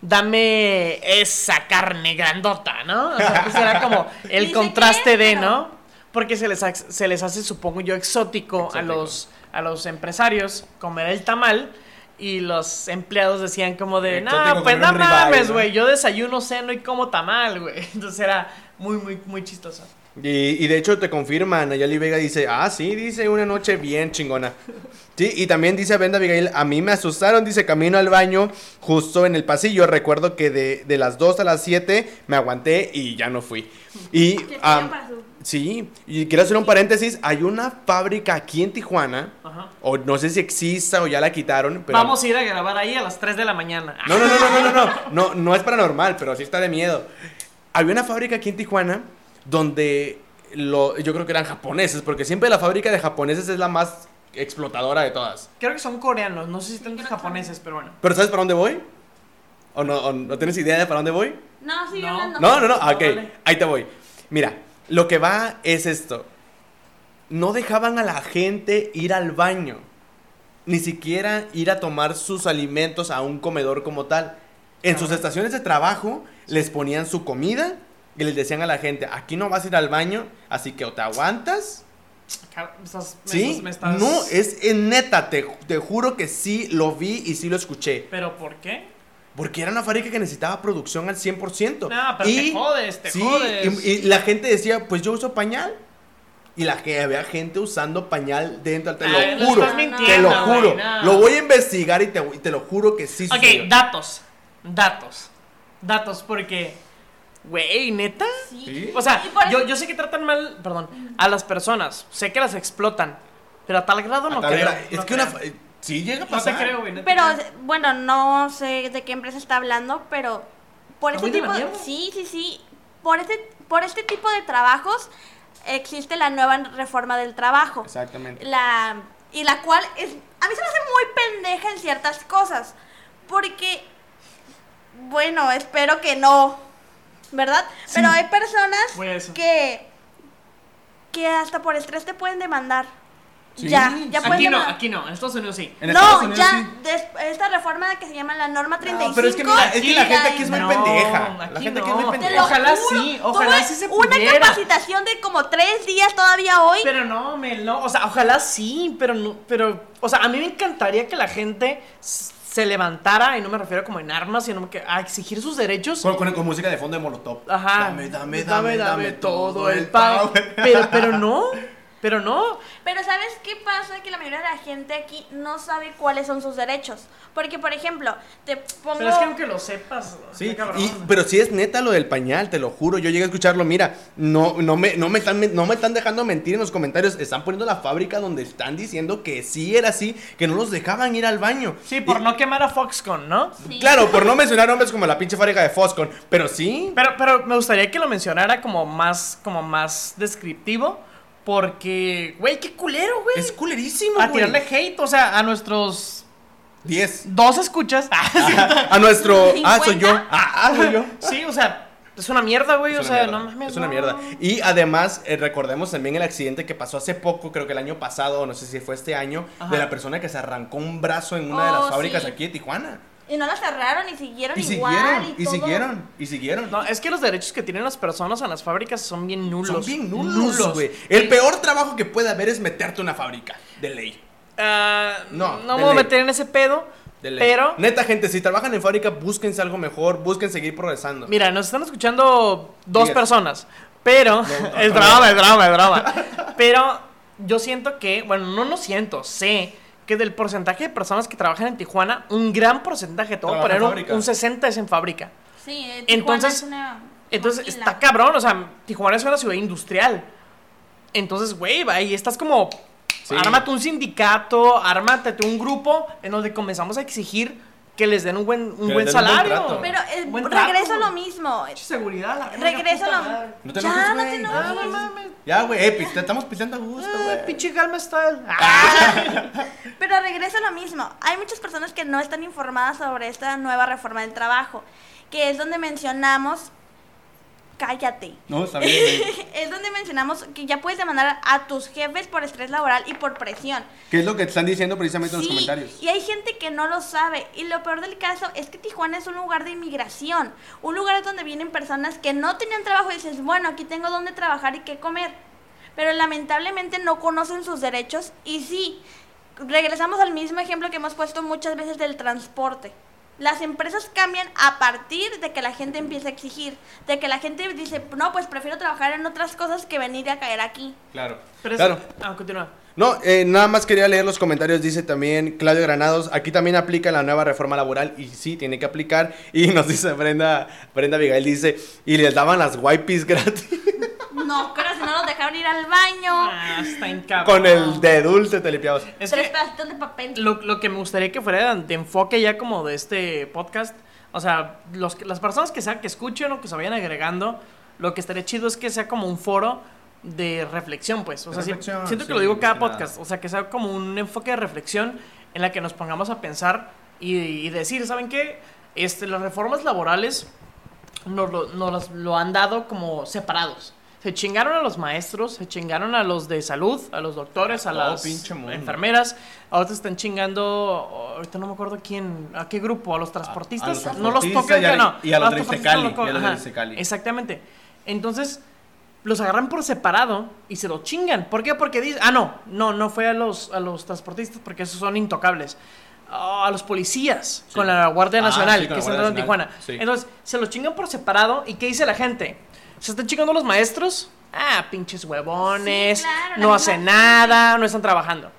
dame esa carne grandota, ¿no? O sea, pues era como *laughs* el contraste de, ¿no? Porque se les, se les hace, supongo yo, exótico, a, los, a los empresarios comer el tamal. Y los empleados decían como de, no, pues no mames, ¿no?" güey, yo desayuno, ceno y como tamal, güey. *laughs* Entonces era muy, muy, muy chistoso. Y, y de hecho te confirma, Nayeli Vega dice, ah, sí, dice, una noche bien chingona. *laughs* Sí, y también dice Brenda Abigail, a mí me asustaron, dice, camino al baño justo en el pasillo. Recuerdo que de, de las 2 a las 7 me aguanté y ya no fui. Y, *laughs* Qué su- sí, y quiero hacer un paréntesis, hay una fábrica aquí en Tijuana, Ajá. o no sé si exista o ya la quitaron, pero... Vamos a ir a grabar ahí a las 3 de la mañana. No, no, no, no, no, no, no, *laughs* no, no es paranormal, pero sí está de miedo. Había una fábrica aquí en Tijuana donde lo, yo creo que eran japoneses, porque siempre la fábrica de japoneses es la más explotadora de todas. Creo que son coreanos, no sé si tantos japoneses, pero bueno. ¿Pero sabes para dónde voy? ¿O no, o no tienes idea de para dónde voy? No, sigue No. hablando. No, no, no, ok, vale. ahí te voy. Mira, lo que va es esto. No dejaban a la gente ir al baño, ni siquiera ir a tomar sus alimentos a un comedor como tal. En sus estaciones de trabajo les ponían su comida y les decían a la gente, aquí no vas a ir al baño, así que o te aguantas. Me estás- me Sí, estás- me estás- no, es en neta, te, te juro que sí lo vi y sí lo escuché. ¿Pero por qué? Porque era una fábrica que necesitaba producción al 100%. No, pero te jodes, te sí, jodes. Y, y la gente decía, pues yo uso pañal. Y la que había gente usando pañal dentro, te Ay, lo juro. te lo juro. no. Lo voy a investigar y te, y te lo juro que sí Ok, sucedió. datos. Datos. Datos, porque. Güey, neta. Sí. Sí. O sea, yo, sé que tratan mal, perdón, a las personas. Sé que las explotan. Pero a tal grado no tal creo. era- es no que una... creo. fa- Sí, llega a No te pasar. creo, güey. te Pero bueno, no sé de qué empresa está hablando, pero por ¿Está este muy de la tipo mierda? sí, sí, sí, por este por este tipo de trabajos existe la nueva reforma del trabajo. Exactamente. La y la cual es a mí se me hace muy pendeja en ciertas cosas, porque bueno, espero que no, ¿verdad? Pero hay personas que que hasta por estrés te pueden demandar. Sí, ya, ya pueden Aquí no, demandar. aquí no. En Estados Unidos sí. En No, Unidos ya, sí. esta reforma que se llama la norma 35. No, pero es que mira, es que la gente aquí es muy No, pendeja. La gente aquí es muy pendeja. Ojalá juro, sí, ojalá tuve sí se Una capacitación de como tres días todavía hoy. Pero no, Mel, no. O sea, ojalá sí, pero no. Pero, o sea, a mí me encantaría que la gente se levantara, y no me refiero como en armas, sino que a exigir sus derechos. Con, con- con música de fondo de Molotov. Ajá. Dame, dame, dame, dame, todo el pago. power. Pero, pero no. *laughs* Pero no. Pero ¿sabes qué pasa? Que la mayoría de la gente aquí no sabe cuáles son sus derechos. Porque, por ejemplo, te pongo... Pero es que aunque lo sepas. Sí, y- pero sí es neta lo del pañal, te lo juro. Yo llegué a escucharlo, mira, no, no, me, no, me están, no me están dejando mentir en los comentarios. Están poniendo la fábrica donde están diciendo que sí era así, que no los dejaban ir al baño. Sí, por Y- no quemar a Foxconn, ¿no? Sí. Claro, por no mencionar nombres como la pinche fábrica de Foscon, pero sí. Pero, pero me gustaría que lo mencionara como más, como más descriptivo. Porque, güey, qué culero, güey. Es culerísimo, a güey. tirarle hate, o sea, a nuestros 10. dos escuchas. *laughs* *laughs* A nuestro. Ah, soy yo. ¿50? Ah, ah, soy yo. sí, o sea, es una mierda, güey. O sea, mierda, no mames. Es una mierda. Y además, eh, recordemos también el accidente que pasó hace poco, creo que el año pasado, no sé si fue este año, Ajá. de la persona que se arrancó un brazo en una de las Oh, fábricas sí. aquí de Tijuana. Y no la cerraron y siguieron Y igual. siguieron, y, y todo. siguieron, y siguieron. No, es que los derechos que tienen las personas en las fábricas son bien nulos. Son bien nulos, güey. El peor trabajo que puede haber es meterte a una fábrica, de ley. Ah, No, no me voy a meter en ese pedo, De ley. Pero- Neta, gente, si trabajan en fábrica, búsquense algo mejor, busquen seguir progresando. Mira, nos están escuchando dos Diga. personas, pero No, no, *laughs* es no. drama, es drama, es drama. Pero yo siento que, bueno, no no siento, sé que del porcentaje de personas que trabajan en Tijuana, un gran porcentaje, en poner un, fábrica. un 60 es en fábrica. Sí, eh, Entonces- es una Entonces maquila. está cabrón, o sea, Tijuana es una ciudad industrial. Entonces, güey, ahí estás como, Sí. ármate un sindicato, ármate un grupo en donde comenzamos a exigir que les den un buen, un buen den un buen salario. trato. Pero eh, Buen trato, regreso a güey. lo mismo. Seguridad, la Regreso lo madre. No te Ya, no te Ya, Ah, no enojes. Ya, güey, eh, piste- estamos pisteando a gusto, Ah, güey. pinche Galma Style. Ah. Pero regreso a lo mismo. Hay muchas personas que no están informadas sobre esta nueva reforma del trabajo, que es donde mencionamos, cállate, No, está bien, güey. *laughs* es donde mencionamos que ya puedes demandar a tus jefes por estrés laboral y por presión. ¿Qué es lo que te están diciendo precisamente en los comentarios? y hay gente que no lo sabe. Y lo peor del caso es que Tijuana es un lugar de inmigración. Un lugar donde vienen personas que no tenían trabajo y dices, bueno, aquí tengo donde trabajar y qué comer. Pero lamentablemente no conocen sus derechos. Y sí, regresamos al mismo ejemplo que hemos puesto muchas veces del transporte. Las empresas cambian a partir de que la gente empieza a exigir, de que la gente dice, no, pues prefiero trabajar en otras cosas que venir a caer aquí. Claro. Pero es- claro. Ah, continúa. No, eh, nada más quería leer los comentarios. Dice también Claudio Granados. Aquí también aplica la nueva reforma laboral. Y sí, tiene que aplicar. Y *laughs* nos dice Brenda, Brenda Abigail, dice, y les daban las wipes *laughs* gratis. No, pero si no nos dejaron ir al baño. Ah, está. Con el de dulce te limpiabas. Es tres que pedacitos de papel. lo, lo que me gustaría que fuera de enfoque ya como de este podcast, o sea, los, las personas que, sea, que escuchen o que se vayan agregando, lo que estaría chido es que sea como un foro de reflexión, pues. O sea, siento que sí, lo digo cada nada. podcast, o sea, que sea como un enfoque de reflexión en la que nos pongamos a pensar y, y decir, ¿saben qué? Este, las reformas laborales nos lo, nos las- lo han dado como separados. Se chingaron a los maestros, se chingaron a los de salud, a los doctores, a las enfermeras. Ahorita están chingando, ahorita no me acuerdo quién, a qué grupo, a los transportistas. a los no los tocan y a- que no. y a los de no los Iztacali. Exactamente. Entonces, los agarran por separado y se lo chingan. ¿Por qué? Porque dicen, ah, no, no, no fue a los, a los transportistas porque esos son intocables. Ah, a los policías con la Guardia Ah, Nacional sí, que Guardia en Tijuana. Sí. Entonces, se los chingan por separado. ¿Y qué dice la gente? ¿Se están chingando los maestros? Ah, pinches huevones. Sí, claro, la no hacen nada, no están trabajando.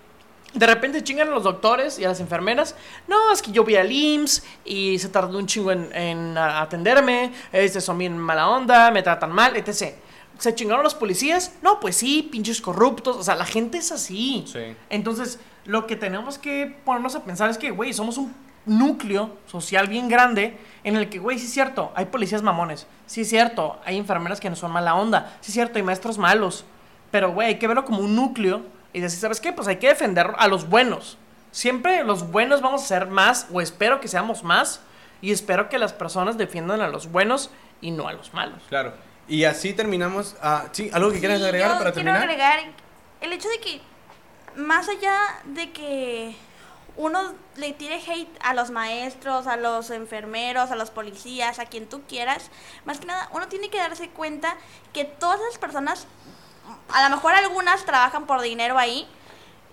De repente chingan a los doctores y a las enfermeras. No, es que yo vi al IMSS y se tardó un chingo en, atenderme. Este, son bien mala onda, me tratan mal, etc. ¿Se chingaron a los policías? No, pues sí, pinches corruptos. O sea, la gente es así. Sí. Entonces, lo que tenemos que ponernos a pensar es que, güey, somos un núcleo social bien grande en el que, güey, sí es cierto, hay policías mamones. Sí es cierto, hay enfermeras que no son mala onda. Sí es cierto, hay maestros malos. Pero, güey, hay que verlo como un núcleo y decir, ¿sabes qué? Pues hay que defender a los buenos. Siempre los buenos vamos a ser más, o espero que seamos más, y espero que las personas defiendan a los buenos y no a los malos. Claro. Y así terminamos. Ah, sí, ¿algo que quieras agregar yo para quiero terminar? agregar el hecho de que más allá de que uno le tire hate a los maestros, a los enfermeros, a los policías, a quien tú quieras, más que nada uno tiene que darse cuenta que todas esas personas, a lo mejor algunas trabajan por dinero ahí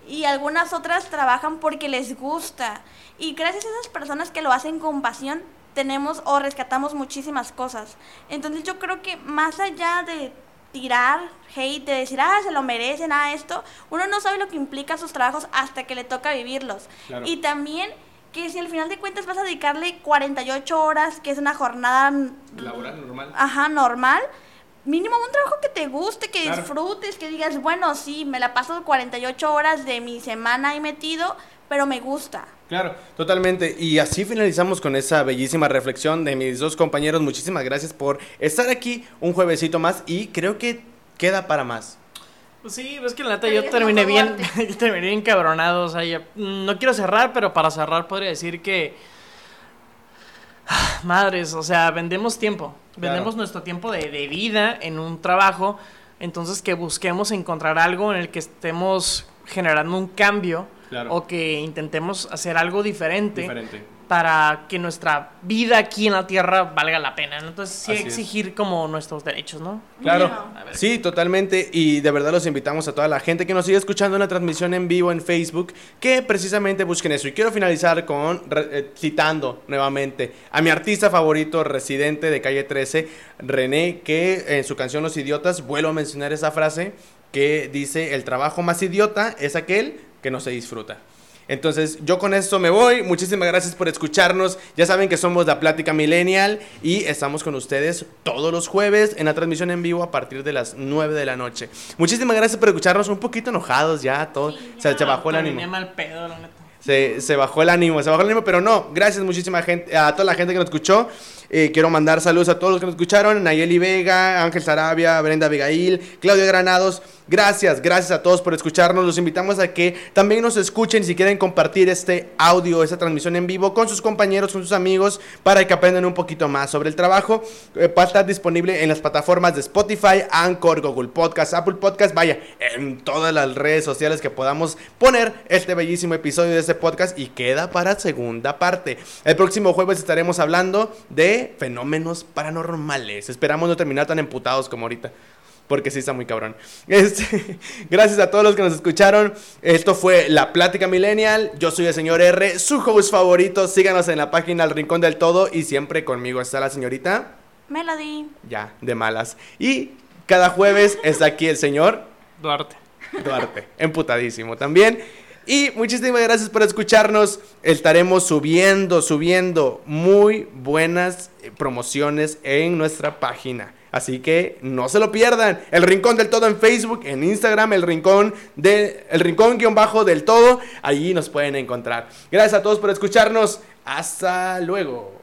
y algunas otras trabajan porque les gusta. Y gracias a esas personas que lo hacen con pasión, tenemos o rescatamos muchísimas cosas. Entonces yo creo que más allá de tirar hate, de decir, ah, se lo merecen, ah, esto, uno no sabe lo que implica sus trabajos hasta que le toca vivirlos. Claro. Y también que si al final de cuentas vas a dedicarle 48 horas, que es una jornada Laboral, normal. Ajá, normal. Mínimo un trabajo que te guste, que Claro. disfrutes, que digas, bueno, sí, me la paso 48 horas de mi semana ahí metido, pero me gusta. Claro, totalmente. Y así finalizamos con esa bellísima reflexión de mis dos compañeros. Muchísimas gracias por estar aquí un juevesito más y creo que queda para más. Pues sí, es que la neta yo terminé bien, *laughs* yo terminé bien cabronado, o sea, ya- mm, no quiero cerrar, pero para cerrar podría decir que Ah, madres, o sea, vendemos tiempo, Claro. vendemos nuestro tiempo de, de vida en un trabajo, entonces que busquemos encontrar algo en el que estemos generando un cambio Claro. o que intentemos hacer algo diferente, Diferente. para que nuestra vida aquí en la tierra valga la pena. ¿no? Entonces sí Así es. exigir como nuestros derechos, ¿no? Claro, sí, totalmente. Y de verdad los invitamos a toda la gente que nos sigue escuchando en la transmisión en vivo en Facebook, que precisamente busquen eso. Y quiero finalizar con re- eh, citando nuevamente a mi artista favorito, residente de calle 13, René, que en su canción Los Idiotas, vuelvo a mencionar esa frase que dice: El trabajo más idiota es aquel que no se disfruta. Entonces, yo con esto me voy. Muchísimas gracias por escucharnos. Ya saben que somos la Plática Millennial y estamos con ustedes todos los jueves en la transmisión en vivo a partir de las 9 de la noche. Muchísimas gracias por escucharnos. Un poquito enojados ya, todo. Sí, se, se bajó el ánimo. mal pedo, la. Se, se bajó el ánimo, se bajó el ánimo, pero no. Gracias muchísima gente, a toda la gente que nos escuchó. Eh, quiero mandar saludos a todos los que nos escucharon. Nayeli Vega, Ángel Sarabia, Brenda Abigail, Claudia Granados. Gracias, gracias a todos por escucharnos. Los invitamos a que también nos escuchen si quieren compartir este audio, esta transmisión en vivo con sus compañeros, con sus amigos, para que aprendan un poquito más sobre el trabajo. Eh, va a estar disponible en las plataformas de Spotify, Anchor, Google Podcast, Apple Podcast, vaya, en todas las redes sociales que podamos poner este bellísimo episodio de este podcast y queda para segunda parte. El próximo jueves estaremos hablando de fenómenos paranormales. Esperamos no terminar tan emputados como ahorita. Porque sí está muy cabrón. *laughs* Este, gracias a todos los que nos escucharon. Esto fue La Plática Millennial. Yo soy el señor R, su host favorito. Síganos en la página El Rincón del Todo. Y siempre conmigo está la señorita. Melody. Ya, de malas. Y cada jueves está aquí el señor Duarte. Duarte. Emputadísimo también. Y muchísimas gracias por escucharnos. Estaremos subiendo, subiendo muy buenas eh, promociones en nuestra página. Así que no se lo pierdan. El Rincón del Todo en Facebook, en Instagram, el Rincón de el Rincón guion bajo del Todo. Allí nos pueden encontrar. Gracias a todos por escucharnos. Hasta luego.